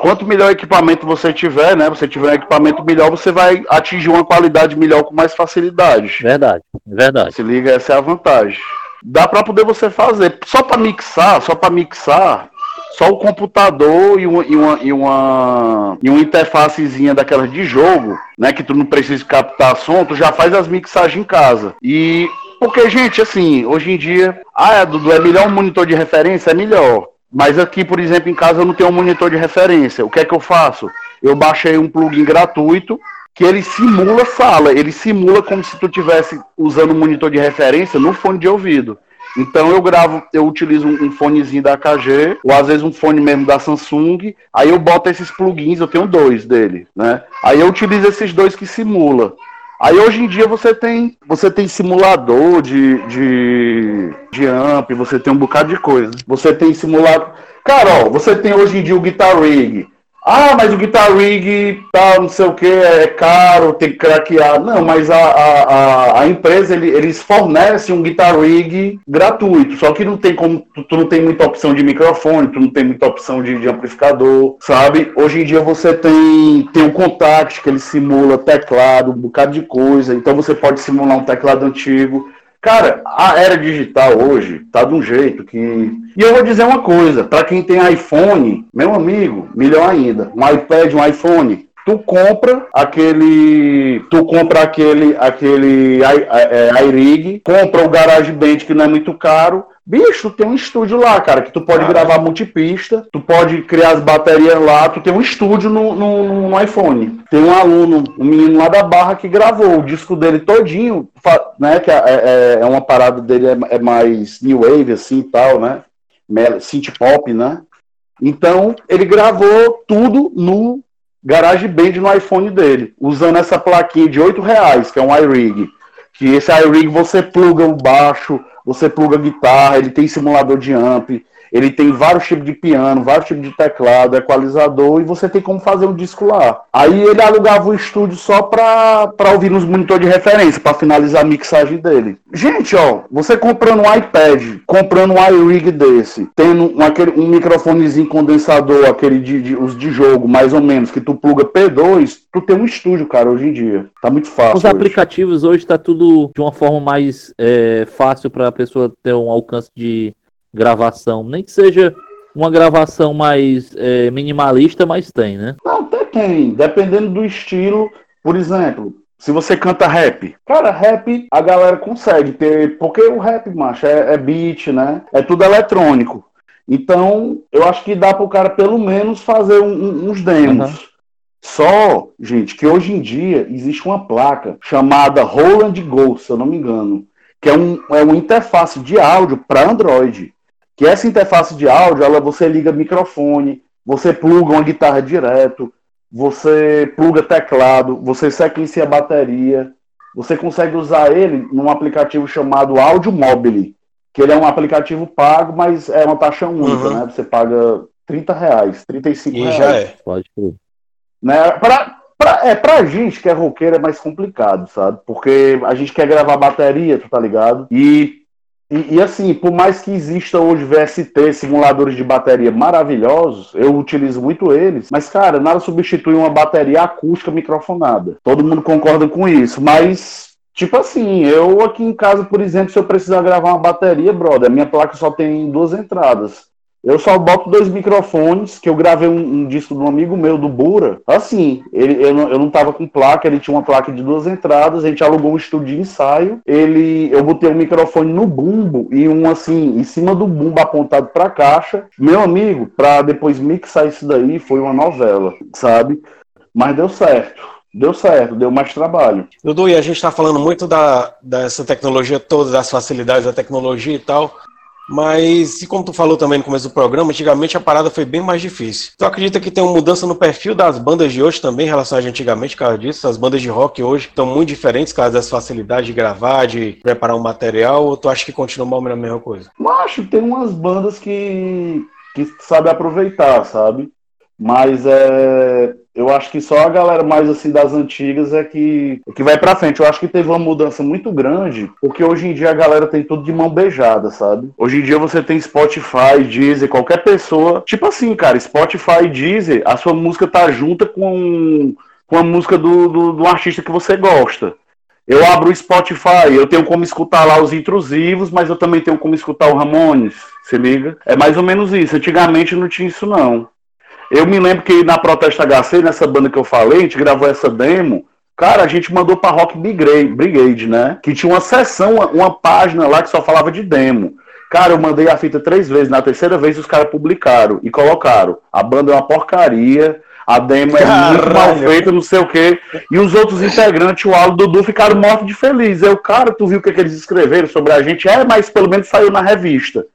[SPEAKER 4] Quanto melhor equipamento você tiver, né? Você tiver um equipamento melhor, você vai atingir uma qualidade melhor com mais facilidade.
[SPEAKER 5] Verdade, verdade.
[SPEAKER 4] Se liga, essa é a vantagem. Dá pra poder você fazer. Só pra mixar, só pra mixar, só o computador e uma, e uma, e uma, e uma interfacezinha daquelas de jogo, né? Que tu não precisa captar som, tu já faz as mixagens em casa. E. Porque, gente, assim, hoje em dia, ah, Dudu, é melhor um monitor de referência? É melhor. Mas aqui, por exemplo, em casa eu não tenho um monitor de referência. O que é que eu faço? Eu baixei um plugin gratuito que ele simula sala, ele simula como se tu estivesse usando um monitor de referência no fone de ouvido. Então eu gravo, eu utilizo um um fonezinho da AKG, ou às vezes um fone mesmo da Samsung, aí eu boto esses plugins, eu tenho dois dele, né? Aí eu utilizo esses dois que simula. Aí hoje em dia você tem, você tem simulador de, de, de amp, você tem um bocado de coisa. Você tem simulador. Cara, ó, você tem hoje em dia o Guitar Rig. Ah, mas o Guitar Rig tá não sei o que, é caro, tem que craquear. Não, mas a, a, a, empresa, ele- eles fornecem um Guitar Rig gratuito, só que não tem como, tu, tu não tem muita opção de microfone, tu não tem muita opção de, de amplificador, sabe? Hoje em dia você tem, tem o Contact, que ele simula teclado, um bocado de coisa, então você pode simular um teclado antigo. Cara, a era digital hoje tá de um jeito que. E eu vou dizer uma coisa: para quem tem iPhone, meu amigo, melhor ainda, um iPad, um iPhone, tu compra aquele. Tu compra aquele aquele iRig, compra o GarageBand que não é muito caro. Bicho, tu tem um estúdio lá, cara, que tu pode ah, gravar multipista, tu pode criar as baterias lá, tu tem um estúdio no, no, no, iPhone. Tem um aluno, um menino lá da Barra que gravou o disco dele todinho, né, que é, é, é uma parada dele é, é, mais new wave, assim, e tal, né, synth pop, né. Então, ele gravou tudo no GarageBand no iPhone dele, usando essa plaquinha de 8 reais, que é um iRig. Que esse iRig você pluga o baixo, você pluga a guitarra, ele tem simulador de amp, ele tem vários tipos de piano, vários tipos de teclado, equalizador, e você tem como fazer um disco lá. Aí ele alugava o estúdio só pra, pra ouvir nos monitores de referência, para finalizar a mixagem dele. Gente, ó, você comprando um iPad, comprando um iRig desse, tendo um, aquele, um microfonezinho condensador, aquele de, de, os de jogo, mais ou menos, que tu pluga P2, tu tem um estúdio, cara, hoje em dia. Tá muito fácil.
[SPEAKER 5] Os hoje. aplicativos hoje tá tudo de uma forma mais é, fácil para a pessoa ter um alcance de gravação, nem que seja uma gravação mais é, minimalista, mas tem, né?
[SPEAKER 4] Não, até tem, dependendo do estilo. Por exemplo, se você canta rap, cara, rap a galera consegue ter, porque o rap, macho, é, é beat, né? É tudo eletrônico. Então, eu acho que dá para o cara pelo menos fazer um, uns demos. Uhum. Só, gente, que hoje em dia existe uma placa chamada Roland Go, se eu não me engano, que é, um, é uma interface de áudio para Android que essa interface de áudio, ela você liga microfone, você pluga uma guitarra direto, você pluga teclado, você sequencia a bateria, você consegue usar ele num aplicativo chamado Audio Mobile, que ele é um aplicativo pago, mas é uma taxa única, uhum. né? Você paga 30 reais, 35 e reais. já é. Pode ser. Né? Pra, pra, é, pra gente que é roqueiro é mais complicado, sabe? Porque a gente quer gravar bateria, tu tá ligado? E e, e, assim, por mais que exista hoje VST, simuladores de bateria maravilhosos, eu utilizo muito eles, mas, cara, nada substitui uma bateria acústica microfonada. Todo mundo concorda com isso, mas, tipo assim, eu aqui em casa, por exemplo, se eu precisar gravar uma bateria, brother, a minha placa só tem duas entradas. Eu só boto dois microfones, que eu gravei um, um disco de um amigo meu, do Bura. Assim, ele, eu, não, eu não tava com placa, ele tinha uma placa de duas entradas, a gente alugou um estúdio de ensaio. Ele, eu botei um microfone no bumbo e um assim, em cima do bumbo apontado pra caixa. Meu amigo, pra depois mixar isso daí, foi uma novela, sabe? Mas deu certo. Deu certo, deu mais trabalho.
[SPEAKER 3] Dudu, e a gente está falando muito da, dessa tecnologia toda, das facilidades da tecnologia e tal. Mas, como tu falou também no começo do programa, antigamente a parada foi bem mais difícil. Tu acredita que tem uma mudança no perfil das bandas de hoje também, em relação a antigamente, por causa disso? As bandas de rock hoje estão muito diferentes, por causa dessa facilidade de gravar, de preparar um material, ou tu acha que continua a mesma coisa?
[SPEAKER 4] Acho que tem umas bandas que, que sabem aproveitar, sabe? Mas é, eu acho que só a galera mais assim das antigas é que, que vai para frente. Eu acho que teve uma mudança muito grande, porque hoje em dia a galera tem tudo de mão beijada, sabe? Hoje em dia você tem Spotify, Deezer, qualquer pessoa. Tipo assim, cara, Spotify, Deezer, a sua música tá junta com, com a música do, do, do artista que você gosta. Eu abro o Spotify, eu tenho como escutar lá os intrusivos, mas eu também tenho como escutar o Ramones, se liga? É mais ou menos isso. Antigamente não tinha isso, não. Eu me lembro que na Protesta HC, nessa banda que eu falei, a gente gravou essa demo. Cara, a gente mandou pra Rock Brigade, né? Que tinha uma sessão, uma página lá que só falava de demo. Cara, eu mandei a fita três vezes. Na terceira vez os caras publicaram e colocaram. A banda é uma porcaria. A demo é Caralho. muito mal feita, não sei o quê. E os outros integrantes, o Aldo e o Dudu, ficaram mortos de feliz. Eu, cara, tu viu o que, que eles escreveram sobre a gente? É, mas pelo menos saiu na revista.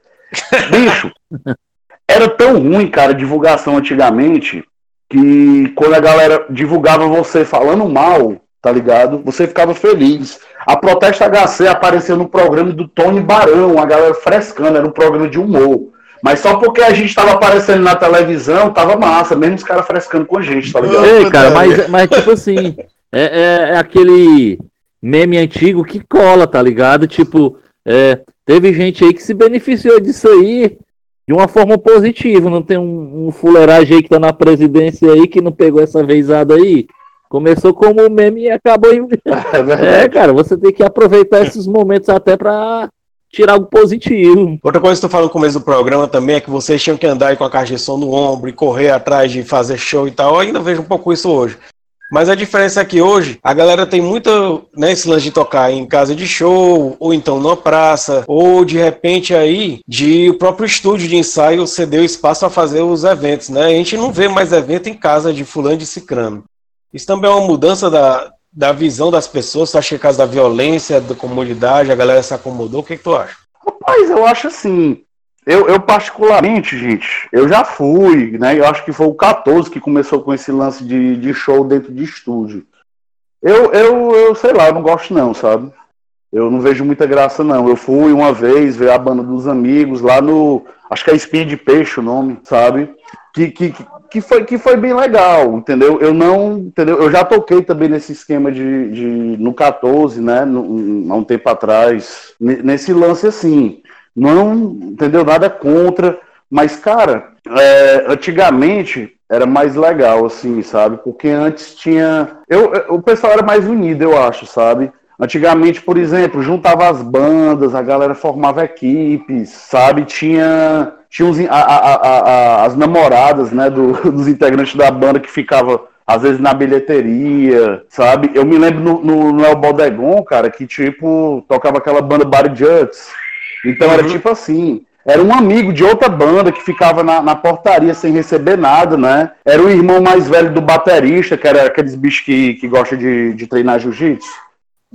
[SPEAKER 4] Bicho, era tão ruim, cara, divulgação antigamente, que quando a galera divulgava você falando mal, tá ligado? Você ficava feliz. A Protesta HC apareceu no programa do Tony Barão, a galera frescando, era um programa de humor. Mas só porque a gente tava aparecendo na televisão, tava massa, mesmo os caras frescando com a gente, tá ligado?
[SPEAKER 5] Ei, cara, mas, mas tipo assim, é, é, é, aquele meme antigo que cola, tá ligado? Tipo, é, teve gente aí que se beneficiou disso aí de uma forma positiva. Não tem um, um fuleiragem aí que tá na presidência aí que não pegou essa vezada aí. Começou como meme e acabou em. É, é, cara, você tem que aproveitar esses momentos até pra tirar algo positivo.
[SPEAKER 3] Outra coisa que tu falou no começo do programa também é que vocês tinham que andar aí com a caixa de som no ombro e correr atrás de fazer show e tal. Eu ainda vejo um pouco isso hoje. Mas a diferença é que hoje a galera tem muito, né, esse lance de tocar em casa de show, ou então numa praça, ou de repente aí de o próprio estúdio de ensaio ceder o espaço para fazer os eventos, né? A gente não vê mais evento em casa de fulano de cicrano. Isso também é uma mudança da, da visão das pessoas? Você acha que é causa da violência, da comunidade, a galera se acomodou? O que, que tu acha?
[SPEAKER 4] Rapaz, eu acho assim. Eu, eu, particularmente, gente, eu já fui, né? Eu acho que foi o 14 que começou com esse lance de, de show dentro de estúdio. Eu, eu, eu sei lá, eu não gosto não, sabe? Eu não vejo muita graça não. Eu fui uma vez ver a banda dos amigos lá no, acho que é Espinha de Peixe o nome, sabe? Que, que, que, foi, que foi bem legal, entendeu? Eu não, entendeu? Eu já toquei também nesse esquema de, de no 14, né? No, há um tempo atrás, nesse lance assim. Não, entendeu? Nada contra. Mas, cara, é, antigamente era mais legal, assim, sabe? Porque antes tinha. Eu, o pessoal era mais unido, eu acho, sabe? Antigamente, por exemplo, juntava as bandas, a galera formava equipes, sabe? Tinha, tinha uns, a, a, a, as namoradas né, do, dos integrantes da banda que ficava às vezes na bilheteria, sabe? Eu me lembro no, no, no El Bodegon, cara, que tipo, tocava aquela banda Body Juts. Então uhum. era tipo assim, era um amigo de outra banda que ficava na, na, portaria sem receber nada, né? Era o irmão mais velho do baterista, que era aqueles bichos que, que gostam de, de treinar jiu-jitsu.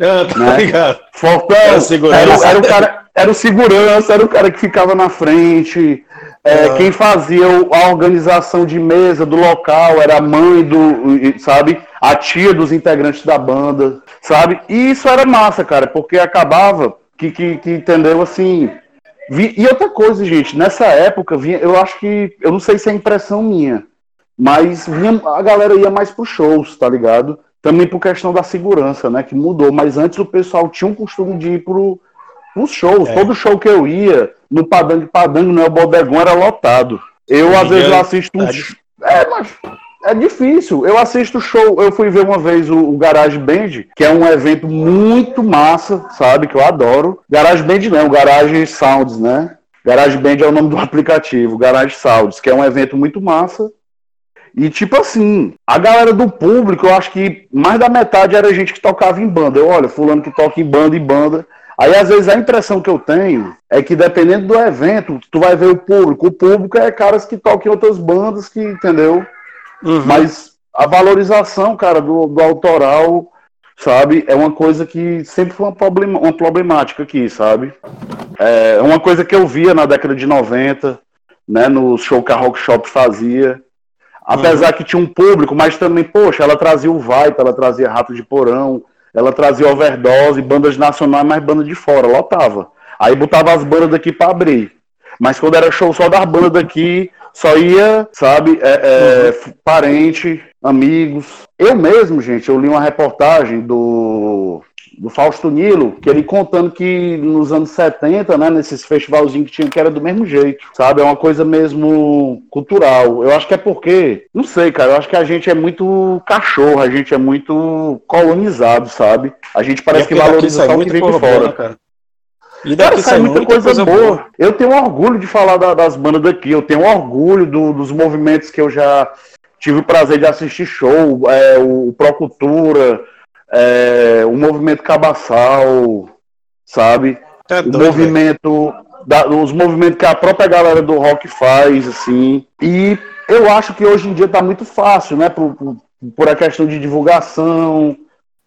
[SPEAKER 3] Ah, tá né? ligado.
[SPEAKER 4] Fortão, era, era, era, o cara, era o segurança, era o cara que ficava na frente. É, ah. Quem fazia a organização de mesa do local era a mãe do, sabe? A tia dos integrantes da banda, sabe? E isso era massa, cara, porque acabava que, que, que entendeu assim. Vi, e outra coisa, gente, nessa época, vinha, eu acho que. Eu não sei se é impressão minha, mas vinha, a galera ia mais pros shows, tá ligado? Também por questão da segurança, né? Que mudou. Mas antes o pessoal tinha um costume de ir pro, pros shows. É. Todo show que eu ia, no Padangue Padangue, no El Bodegão, era lotado. Eu, às vezes, assisto uns. É, mas é difícil. Eu assisto show. Eu fui ver uma vez o, o, Garage Band, que é um evento muito massa, sabe? Que eu adoro. Garage Band não, Garage Sounds, né? Garage Band é o nome do aplicativo, Garage Sounds, que é um evento muito massa. E tipo assim, a galera do público, eu acho que mais da metade era gente que tocava em banda. Eu, olha, fulano que toca em banda e banda. Aí às vezes a impressão que eu tenho é que dependendo do evento, tu vai ver o público. O público é caras que tocam em outras bandas que, entendeu? Uhum. Mas a valorização, cara, do, do autoral, sabe, é uma coisa que sempre foi uma, problema, uma problemática aqui, sabe? É uma coisa que eu via na década de 90, né, no show que a Rock Shop fazia. Apesar uhum. que tinha um público, mas também, poxa, ela trazia o Viper, ela trazia Rato de Porão, ela trazia Overdose, bandas nacionais, mas banda de fora, lotava. Aí botava as bandas daqui para abrir. Mas quando era show só das bandas daqui, só ia, sabe, é, é, uhum. parente, amigos. Eu mesmo, gente, eu li uma reportagem do do Fausto Nilo, que ele contando que nos anos 70, né, nesses festivalzinhos que tinha, que era do mesmo jeito, sabe? É uma coisa mesmo cultural. Eu acho que é porque, não sei, cara, eu acho que a gente é muito cachorro, a gente é muito colonizado, sabe? A gente parece que valoriza só o que vem de fora. Boa, cara. E daqui cara, sai muita, muita coisa, coisa boa. boa. Eu tenho orgulho de falar da, das bandas daqui, eu tenho orgulho do, dos movimentos que eu já tive o prazer de assistir show, é, o Procultura, é, o movimento cabaçal, sabe? É doido, o movimento, da, os movimentos que a própria galera do rock faz, assim. E eu acho que hoje em dia tá muito fácil, né? Por, por, por a questão de divulgação,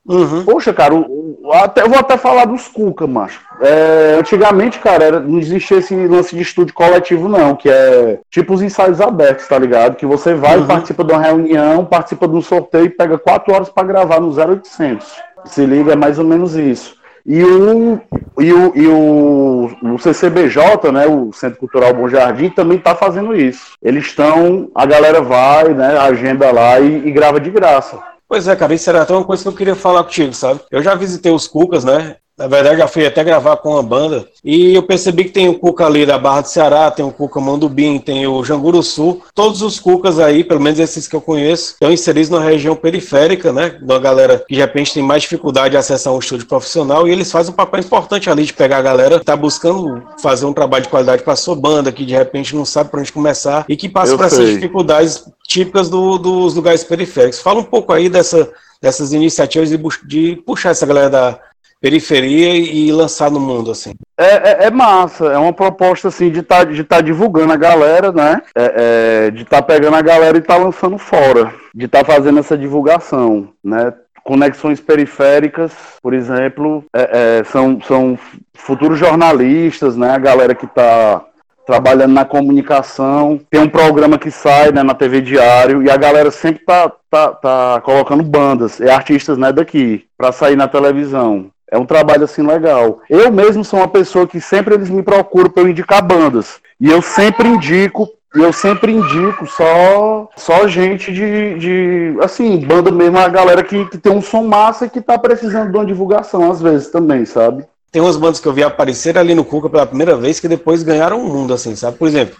[SPEAKER 4] Uhum. Poxa, cara, eu, até, eu vou até falar dos Cuca, macho. É, antigamente, cara, era, não existia esse lance de estúdio coletivo, não, que é tipo os ensaios abertos, tá ligado? Que você vai, uhum. participa de uma reunião, participa de um sorteio e pega quatro horas para gravar no 0800. Se liga, é mais ou menos isso. E o, e o, e o, o CCBJ, né, o Centro Cultural Bom Jardim, também está fazendo isso. Eles estão, a galera vai, né, agenda lá e, e grava de graça.
[SPEAKER 3] Pois é, cara, isso era até uma coisa que eu queria falar contigo, sabe? Eu já visitei os Cucas, né? Na verdade, já fui até gravar com a banda. E eu percebi que tem o Cuca ali da Barra do Ceará, tem o Cuca Mandubim, tem o Janguru Sul. Todos os Cucas aí, pelo menos esses que eu conheço, estão inseridos na região periférica, né? Da galera que de repente tem mais dificuldade de acessar um estúdio profissional. E eles fazem um papel importante ali de pegar a galera que tá buscando fazer um trabalho de qualidade para sua banda, que de repente não sabe para onde começar e que passa por essas dificuldades típicas do, dos lugares periféricos. Fala um pouco aí dessa, dessas iniciativas de, de puxar essa galera da periferia e lançar no mundo, assim.
[SPEAKER 4] É, é, é massa, é uma proposta, assim, de estar tá, de tá divulgando a galera, né? É, é de estar tá pegando a galera e estar tá lançando fora, de estar tá fazendo essa divulgação, né? Conexões periféricas, por exemplo, é, é, são, são futuros jornalistas, né? A galera que está trabalhando na comunicação. Tem um programa que sai né, na TV Diário e a galera sempre tá, tá, tá colocando bandas, é artistas né, daqui, para sair na televisão. É um trabalho assim legal. Eu mesmo sou uma pessoa que sempre eles me procuram para eu indicar bandas. E eu sempre indico, eu sempre indico só só gente de, de assim, banda mesmo, a galera que, que tem um som massa e que tá precisando de uma divulgação às vezes também, sabe?
[SPEAKER 3] Tem umas bandas que eu vi aparecer ali no Cuca pela primeira vez que depois ganharam o mundo, assim, sabe? Por exemplo,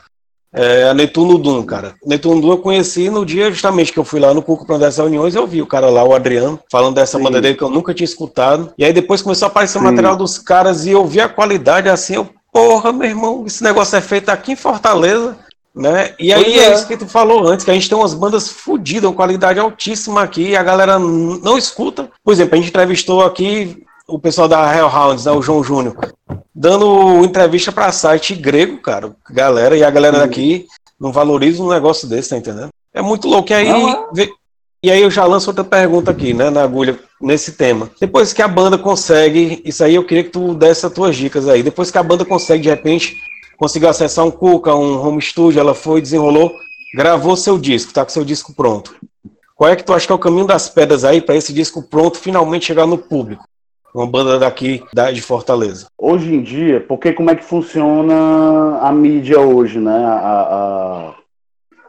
[SPEAKER 3] é, a Netuno Dum, cara. Netuno Dum eu conheci no dia justamente que eu fui lá no Cuco para uma dessas reuniões, eu vi o cara lá, o Adriano, falando dessa Sim. banda dele que eu nunca tinha escutado. E aí depois começou a aparecer o material dos caras e eu vi a qualidade assim, eu, porra, meu irmão, esse negócio é feito aqui em Fortaleza. Né? E aí é. é. isso que tu falou antes, que a gente tem umas bandas fodidas, uma qualidade altíssima aqui, e a galera não escuta. Por exemplo, a gente entrevistou aqui o pessoal da Hellhounds, né, o João Júnior, dando entrevista para site grego, cara, galera, e a galera daqui não valoriza um negócio desse, tá entendendo? É muito louco. E aí, é. e aí eu já lanço outra pergunta aqui, né, na agulha, nesse tema. Depois que a banda consegue, isso aí eu queria que tu desse as tuas dicas aí. Depois que a banda consegue, de repente, conseguiu acessar um Cuca, um home studio, ela foi, desenrolou, gravou seu disco, tá com seu disco pronto. Qual é que tu acha que é o caminho das pedras aí para esse disco pronto finalmente chegar no público? Uma banda daqui da, de Fortaleza.
[SPEAKER 4] Hoje em dia, porque como é que funciona a mídia hoje, né? A,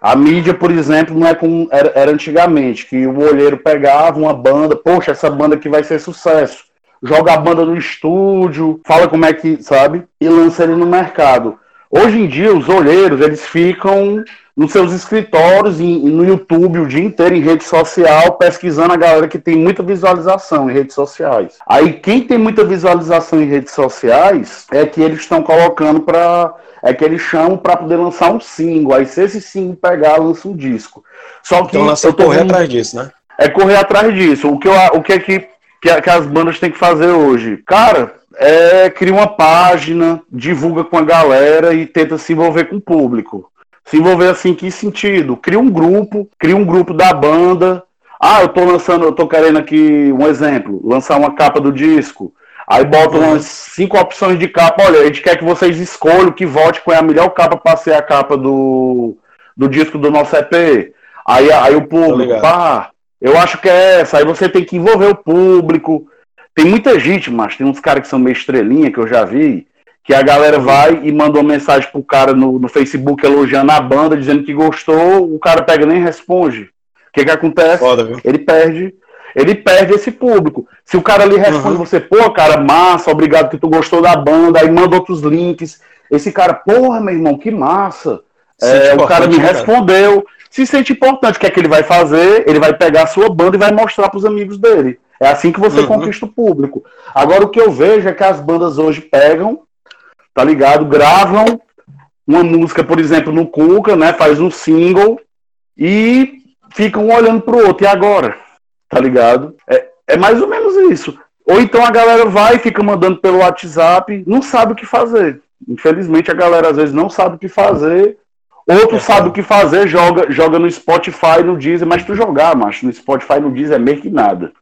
[SPEAKER 4] a, a mídia, por exemplo, não é como era, era, antigamente, que o olheiro pegava uma banda, poxa, essa banda aqui vai ser sucesso. Joga a banda no estúdio, fala como é que, sabe? E lança ele no mercado. Hoje em dia, os olheiros, eles ficam nos seus escritórios e no YouTube o dia inteiro em rede social, pesquisando a galera que tem muita visualização em redes sociais. Aí quem tem muita visualização em redes sociais é que eles estão colocando para é que eles chamam para poder lançar um single. Aí se esse single pegar, lança um disco. Só que
[SPEAKER 3] então, eu tô correr vendo... atrás disso, né?
[SPEAKER 4] É correr atrás disso. O que eu, o que é que que, que as bandas têm que fazer hoje? Cara, é, cria uma página, divulga com a galera e tenta se envolver com o público. Se envolver assim, em que sentido? Cria um grupo, cria um grupo da banda. Ah, eu tô lançando, eu tô querendo aqui um exemplo, lançar uma capa do disco. Aí bota uhum. umas cinco opções de capa. Olha, a gente quer que vocês escolham, que vote com a melhor capa para ser a capa do, do disco do nosso EP. Aí, aí o público, pá, eu acho que é essa. Aí você tem que envolver o público. Tem muita gente, mas tem uns caras que são meio estrelinha que eu já vi que a galera vai e manda uma mensagem pro cara no, no Facebook elogiando a banda, dizendo que gostou, o cara pega nem responde. O que que acontece? Foda, ele perde, ele perde esse público. Se o cara ali responde uhum. você, pô, cara, massa, obrigado que tu gostou da banda, aí manda outros links. Esse cara, porra, meu irmão, que massa. É, o cara me né, respondeu. Cara. Se sente importante, o que é que ele vai fazer? Ele vai pegar a sua banda e vai mostrar para os amigos dele. É assim que você uhum. conquista o público. Agora, o que eu vejo é que as bandas hoje pegam tá ligado? Gravam uma música, por exemplo, no Cuca, né? Faz um single e ficam um olhando pro outro. E agora? Tá ligado? É, é mais ou menos isso. Ou então a galera vai e fica mandando pelo WhatsApp, não sabe o que fazer. Infelizmente a galera às vezes não sabe o que fazer. Outro é, sabe o que fazer, joga, joga no Spotify, no Deezer, mas tu jogar, macho, no Spotify, no Deezer é meio que nada.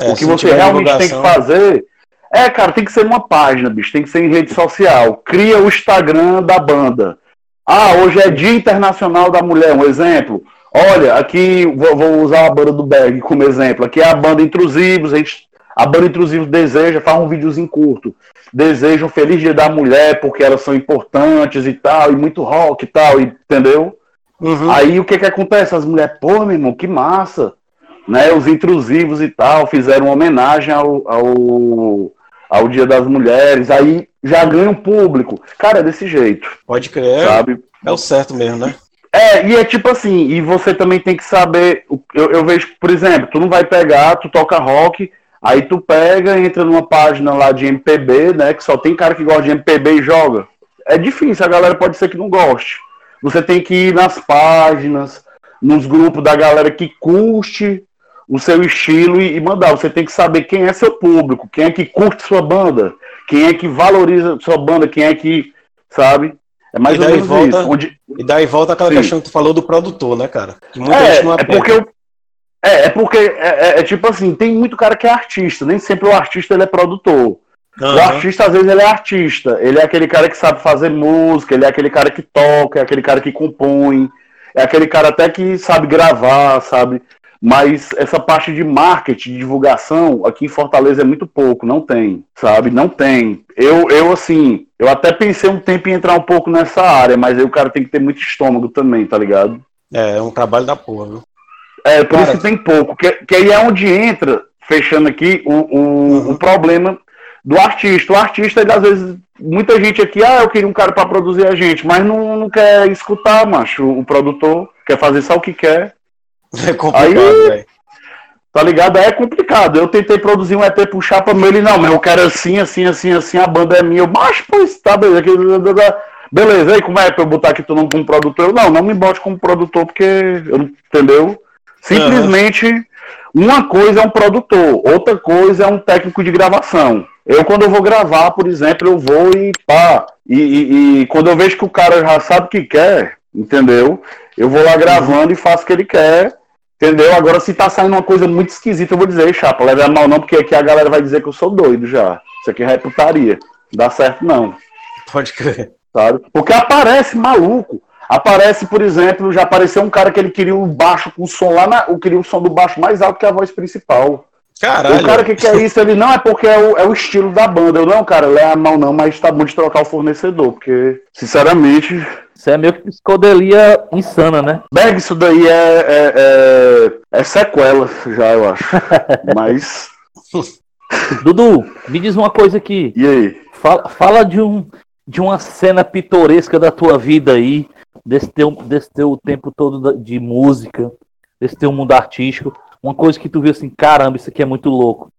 [SPEAKER 4] É, o que você realmente tem que fazer é, cara, tem que ser uma página, bicho, tem que ser em rede social. Cria o Instagram da banda. Ah, hoje é Dia Internacional da Mulher, um exemplo. Olha, aqui vou, usar a banda do Berg como exemplo. Aqui é a banda Intrusivos, a, gente, a banda Intrusivos deseja, faz um videozinho curto. Deseja um feliz dia da mulher, porque elas são importantes e tal, e muito rock e tal, entendeu? Uhum. Aí o que que acontece? As mulheres, pô, meu irmão, que massa. Né, os intrusivos e tal, fizeram uma homenagem ao, ao ao Dia das Mulheres, aí já ganha um público. Cara, é desse jeito,
[SPEAKER 3] Pode crer.
[SPEAKER 4] sabe?
[SPEAKER 3] É o certo mesmo, né?
[SPEAKER 4] É, e é tipo assim, e você também tem que saber. Eu, eu vejo, por exemplo, tu não vai pegar, tu toca rock, aí tu pega, entra numa página lá de MPB, né? Que só tem cara que gosta de MPB e joga. É difícil, a galera pode ser que não goste. Você tem que ir nas páginas, nos grupos da galera que curte o seu estilo e, e mandar. Você tem que saber quem é seu público, quem é que curte sua banda, quem é que valoriza sua banda, quem é que, sabe? É mais
[SPEAKER 3] E
[SPEAKER 4] ou menos
[SPEAKER 3] volta-
[SPEAKER 4] isso. Onde,
[SPEAKER 3] E daí volta aquela
[SPEAKER 4] Sim.
[SPEAKER 3] questão que tu falou do produtor, né, cara? Que muita
[SPEAKER 4] é,
[SPEAKER 3] gente não
[SPEAKER 4] é
[SPEAKER 3] apega.
[SPEAKER 4] porque eu- é, é porque é, é- é tipo assim, tem muito cara que é artista, nem sempre o artista ele é produtor. O
[SPEAKER 3] Aham.
[SPEAKER 4] artista às vezes ele é artista, ele é aquele cara que sabe fazer música, ele é aquele cara que toca, é aquele cara que compõe, é aquele cara até que sabe gravar, sabe? Mas essa parte de marketing, de divulgação, aqui em Fortaleza é muito pouco, não tem, sabe? Não tem. Eu, eu assim, eu até pensei um tempo em entrar um pouco nessa área, mas aí o cara tem que ter muito estômago também, tá ligado?
[SPEAKER 3] É, é um trabalho da porra, viu?
[SPEAKER 4] É, por
[SPEAKER 3] Cara-
[SPEAKER 4] isso que tem pouco. Que, que aí é onde entra, fechando aqui, o, o,
[SPEAKER 3] Uhum.
[SPEAKER 4] o problema do artista. O artista, ele, às vezes, muita gente aqui, ah, eu queria um cara pra produzir a gente, mas não, não quer escutar, macho, o, o produtor, quer fazer só o que quer,
[SPEAKER 3] É complicado, velho.
[SPEAKER 4] tá ligado? É complicado. Eu tentei produzir um EP pro Chapa, mas ele, não, mas eu quero assim, assim, assim, assim, a banda é minha. Eu, mas, pois, tá, beleza. Beleza, aí como é pra eu botar aqui teu nome como produtor? Eu, não, não me bote como produtor, porque, eu, entendeu? Simplesmente, uma coisa é um produtor, outra coisa é um técnico de gravação. Eu, quando eu vou gravar, por exemplo, eu vou e pá. E, e- e quando eu vejo que o cara já sabe o que quer, entendeu? Eu vou lá gravando e faço o que ele quer. Entendeu? Agora, se tá saindo uma coisa muito esquisita, eu vou dizer, "Ei, chapa, leve a mal não, porque aqui a galera vai dizer que eu sou doido já. Isso aqui é putaria. Não dá certo, não
[SPEAKER 3] Pode crer.
[SPEAKER 4] sabe? Porque aparece maluco. Aparece, por exemplo, já apareceu um cara que ele queria o baixo com o som lá na. Eu queria o som do baixo mais alto que a voz principal.
[SPEAKER 3] Caralho.
[SPEAKER 4] O cara que quer isso, ele não é porque é o, é o estilo da banda. Eu não, cara, leva a mão não, mas tá bom de trocar o fornecedor, porque, sinceramente,
[SPEAKER 5] Isso é meio que psicodelia insana, né?
[SPEAKER 4] Berg, isso daí é, é, é, é sequela já, eu acho. Mas,
[SPEAKER 5] Dudu, me diz uma coisa aqui.
[SPEAKER 4] e aí?
[SPEAKER 5] Fala, fala de, um, de uma cena pitoresca da tua vida aí, desse teu, desse teu tempo todo de música, desse teu mundo artístico. Uma coisa que tu viu assim, caramba, isso aqui é muito louco.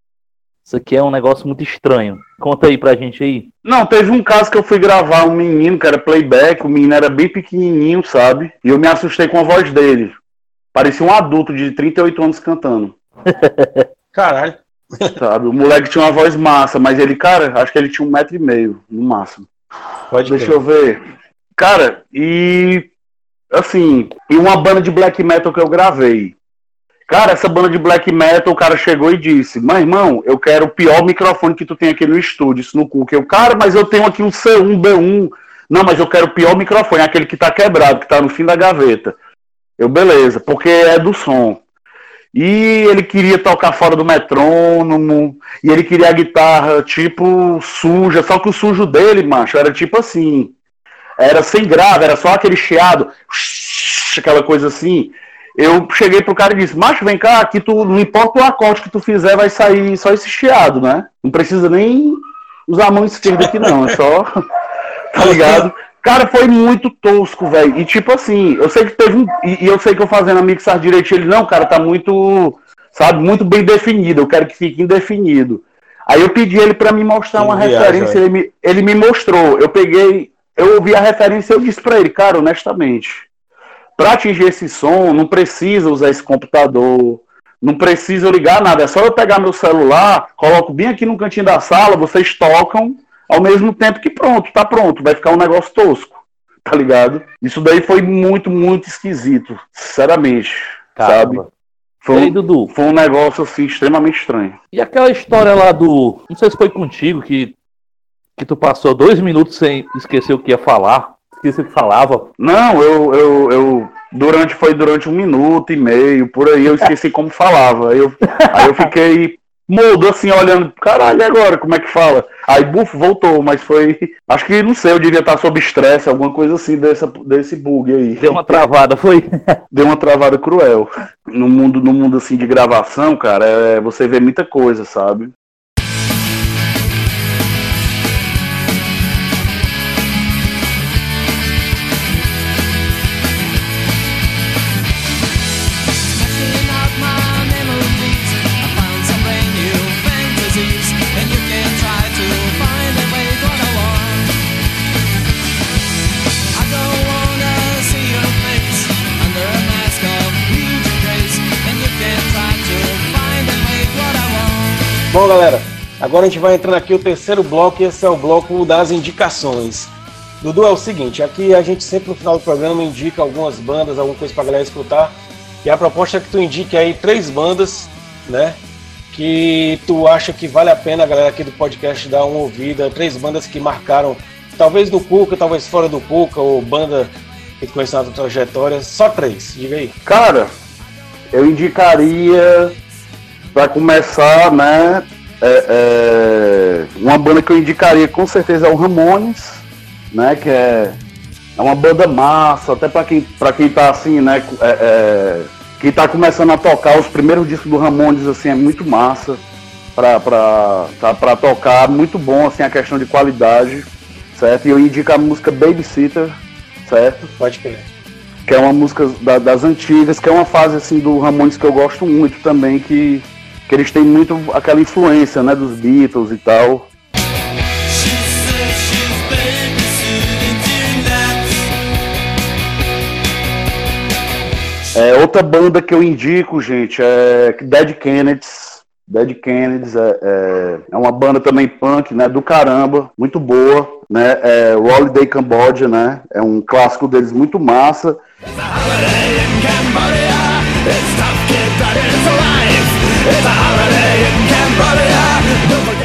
[SPEAKER 5] Isso aqui é um negócio muito estranho. Conta aí pra gente aí.
[SPEAKER 4] Não, teve um caso que eu fui gravar um menino que era playback, o menino era bem pequenininho, sabe? E eu me assustei com a voz dele. Parecia um adulto de 38 anos cantando,
[SPEAKER 3] Caralho.
[SPEAKER 4] sabe? O moleque tinha uma voz massa, mas ele, cara, acho que ele tinha um metro e meio, no máximo.
[SPEAKER 3] Pode
[SPEAKER 4] Deixa
[SPEAKER 3] crer.
[SPEAKER 4] eu ver. Cara, e assim, e uma banda de black metal que eu gravei. Cara, essa banda de black metal, o cara chegou e disse: Mas irmão, eu quero o pior microfone que tu tem aqui no estúdio, isso no cu. Que eu, cara, mas eu tenho aqui um C1, B1. Não, mas eu quero o pior microfone, aquele que tá quebrado, que tá no fim da gaveta. Eu, beleza, porque é do som. E ele queria tocar fora do metrônomo, e ele queria a guitarra, tipo, suja, só que o sujo dele, macho, era tipo assim, era sem grave, era só aquele chiado, aquela coisa assim. Eu cheguei pro cara e disse, macho, vem cá, aqui tu, não importa o acorde que tu fizer, vai sair só esse chiado, né? Não precisa nem usar a mão esquerda aqui não, é só, tá ligado? Cara, foi muito tosco, velho. E tipo assim, eu sei que teve um. E, e eu sei que eu fazendo a mixar direito, ele, não, cara, tá muito. Sabe, muito bem definido. Eu quero que fique indefinido. Aí eu pedi ele pra me mostrar uma
[SPEAKER 3] viagem,
[SPEAKER 4] referência, ele me, ele me mostrou. Eu peguei, eu ouvi a referência e eu disse pra ele, cara, honestamente, pra atingir esse som, não precisa usar esse computador, não precisa ligar nada, é só eu pegar meu celular, coloco bem aqui no cantinho da sala, vocês tocam, ao mesmo tempo que pronto, tá pronto, vai ficar um negócio tosco, tá ligado? Isso daí foi muito, muito esquisito, sinceramente, sabe?
[SPEAKER 5] Caramba.
[SPEAKER 4] Foi
[SPEAKER 5] E aí,
[SPEAKER 4] um,
[SPEAKER 5] Dudu?
[SPEAKER 4] foi um negócio assim extremamente estranho.
[SPEAKER 5] E aquela história lá do. Não sei se foi contigo que, que tu passou dois minutos sem esquecer o que ia falar. Que falava.
[SPEAKER 4] Não, eu, eu, eu durante foi durante um minuto e meio, por aí eu esqueci como falava. Eu, aí eu fiquei mudo assim, olhando, caralho, agora, como é que fala? Aí, bufo, voltou, mas foi. Acho que não sei, eu devia estar sob estresse, alguma coisa assim dessa, desse bug aí.
[SPEAKER 5] Deu uma travada, foi?
[SPEAKER 4] Deu uma travada cruel. No mundo, no mundo assim de gravação, cara, é, você vê muita coisa, sabe?
[SPEAKER 3] Bom, galera, agora a gente vai entrando aqui o terceiro bloco, e esse é o bloco das indicações. Dudu, é o seguinte, aqui a gente sempre no final do programa indica algumas bandas, alguma coisa pra galera escutar. E a proposta é que tu indique aí três bandas, né? Que tu acha que vale a pena a galera aqui do podcast dar uma ouvida. Três bandas que marcaram, talvez do Cuca, talvez fora do Cuca, ou banda que conhece na trajetória. Só três, diga aí.
[SPEAKER 4] Cara, eu indicaria, para começar, né? é, é, uma banda que eu indicaria com certeza é o Ramones, né? Que é, é uma banda massa, até para quem, pra quem tá assim, né? É, é, que tá começando a tocar os primeiros discos do Ramones, assim, é muito massa pra, pra tocar, muito bom, assim, a questão de qualidade, certo? E eu indico a música Babysitter, certo?
[SPEAKER 3] Pode crer.
[SPEAKER 4] Que é uma música da- das antigas, que é uma fase, assim, do Ramones que eu gosto muito também, que, que eles têm muito aquela influência, né, dos Beatles e tal. É, outra banda que eu indico, gente, é Dead Kennedys. Dead Kennedys é, é, é uma banda também punk, né, do caramba, muito boa, né, é Holiday Cambodia, né, é um clássico deles muito massa.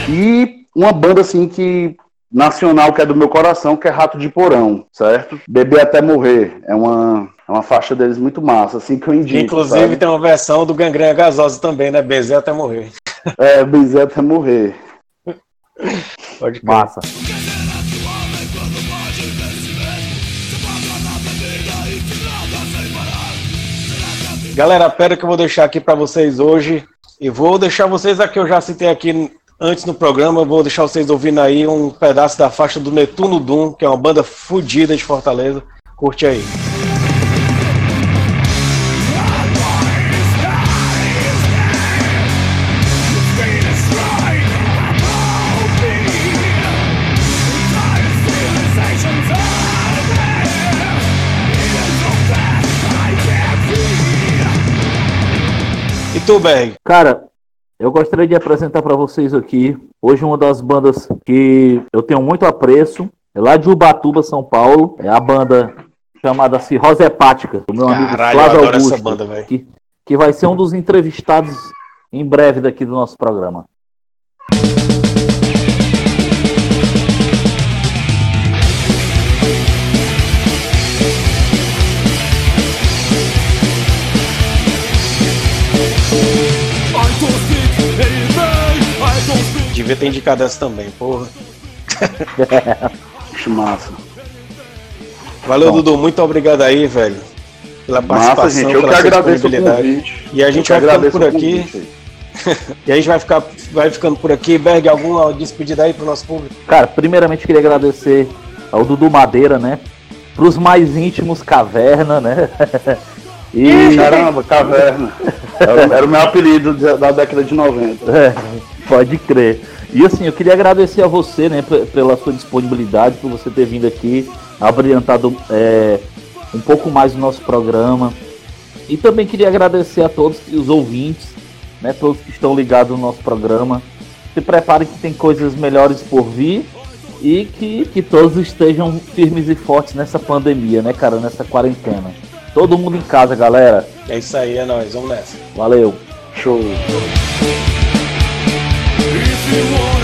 [SPEAKER 4] E uma banda assim que nacional que é do meu coração, que é Rato de Porão, certo? Beber até morrer. É uma, é uma faixa deles muito massa, assim que eu indico.
[SPEAKER 3] Inclusive
[SPEAKER 4] sabe?
[SPEAKER 3] tem uma versão do Gangrenha Gasosa também, né? Bezé até morrer.
[SPEAKER 4] É, Beber até morrer.
[SPEAKER 3] Pode.
[SPEAKER 5] Massa.
[SPEAKER 3] Galera, a pedra que eu vou deixar aqui pra vocês hoje, e vou deixar vocês aqui, eu já citei aqui antes no programa, vou deixar vocês ouvindo aí um pedaço da faixa do Netuno Doom, que é uma banda fodida de Fortaleza. Curte aí. E tu, Berg?
[SPEAKER 5] Cara, eu gostaria de apresentar para vocês aqui hoje uma das bandas que eu tenho muito apreço. É lá de Ubatuba, São Paulo. É a banda chamada Cirrose Hepática, do meu amigo
[SPEAKER 3] Caralho,
[SPEAKER 5] Flávio Augusto,
[SPEAKER 3] banda,
[SPEAKER 5] que, que vai ser um dos entrevistados em breve daqui do nosso programa.
[SPEAKER 3] Devia ter indicado essa também, porra.
[SPEAKER 4] Acho massa.
[SPEAKER 3] Valeu,
[SPEAKER 5] Bom.
[SPEAKER 3] Dudu. Muito obrigado aí, velho. Pela
[SPEAKER 4] Massa,
[SPEAKER 3] participação,
[SPEAKER 4] gente. Eu que
[SPEAKER 3] pela sua
[SPEAKER 4] agradeço.
[SPEAKER 3] E a gente
[SPEAKER 4] Eu que
[SPEAKER 3] vai ficando por aqui. E a gente vai, ficar, vai ficando por aqui. Berg, alguma despedida aí pro nosso público?
[SPEAKER 5] Cara, primeiramente queria agradecer ao Dudu Madeira, né? Pros mais íntimos, Caverna, né? E
[SPEAKER 4] Caramba, caverna. Era, era o meu apelido da da década de 90.
[SPEAKER 5] É, pode crer. E assim, eu queria agradecer a você, né, pela sua disponibilidade, por você ter vindo aqui, abrilhantado é, um pouco mais o nosso programa. E também queria agradecer a todos os ouvintes, né, todos que estão ligados no nosso programa. Se preparem que tem coisas melhores por vir e que, que todos estejam firmes e fortes nessa pandemia, né, cara, nessa quarentena. Todo mundo em casa, galera.
[SPEAKER 3] É isso aí, é nóis. Vamos nessa.
[SPEAKER 5] Valeu.
[SPEAKER 4] Show.
[SPEAKER 7] you want.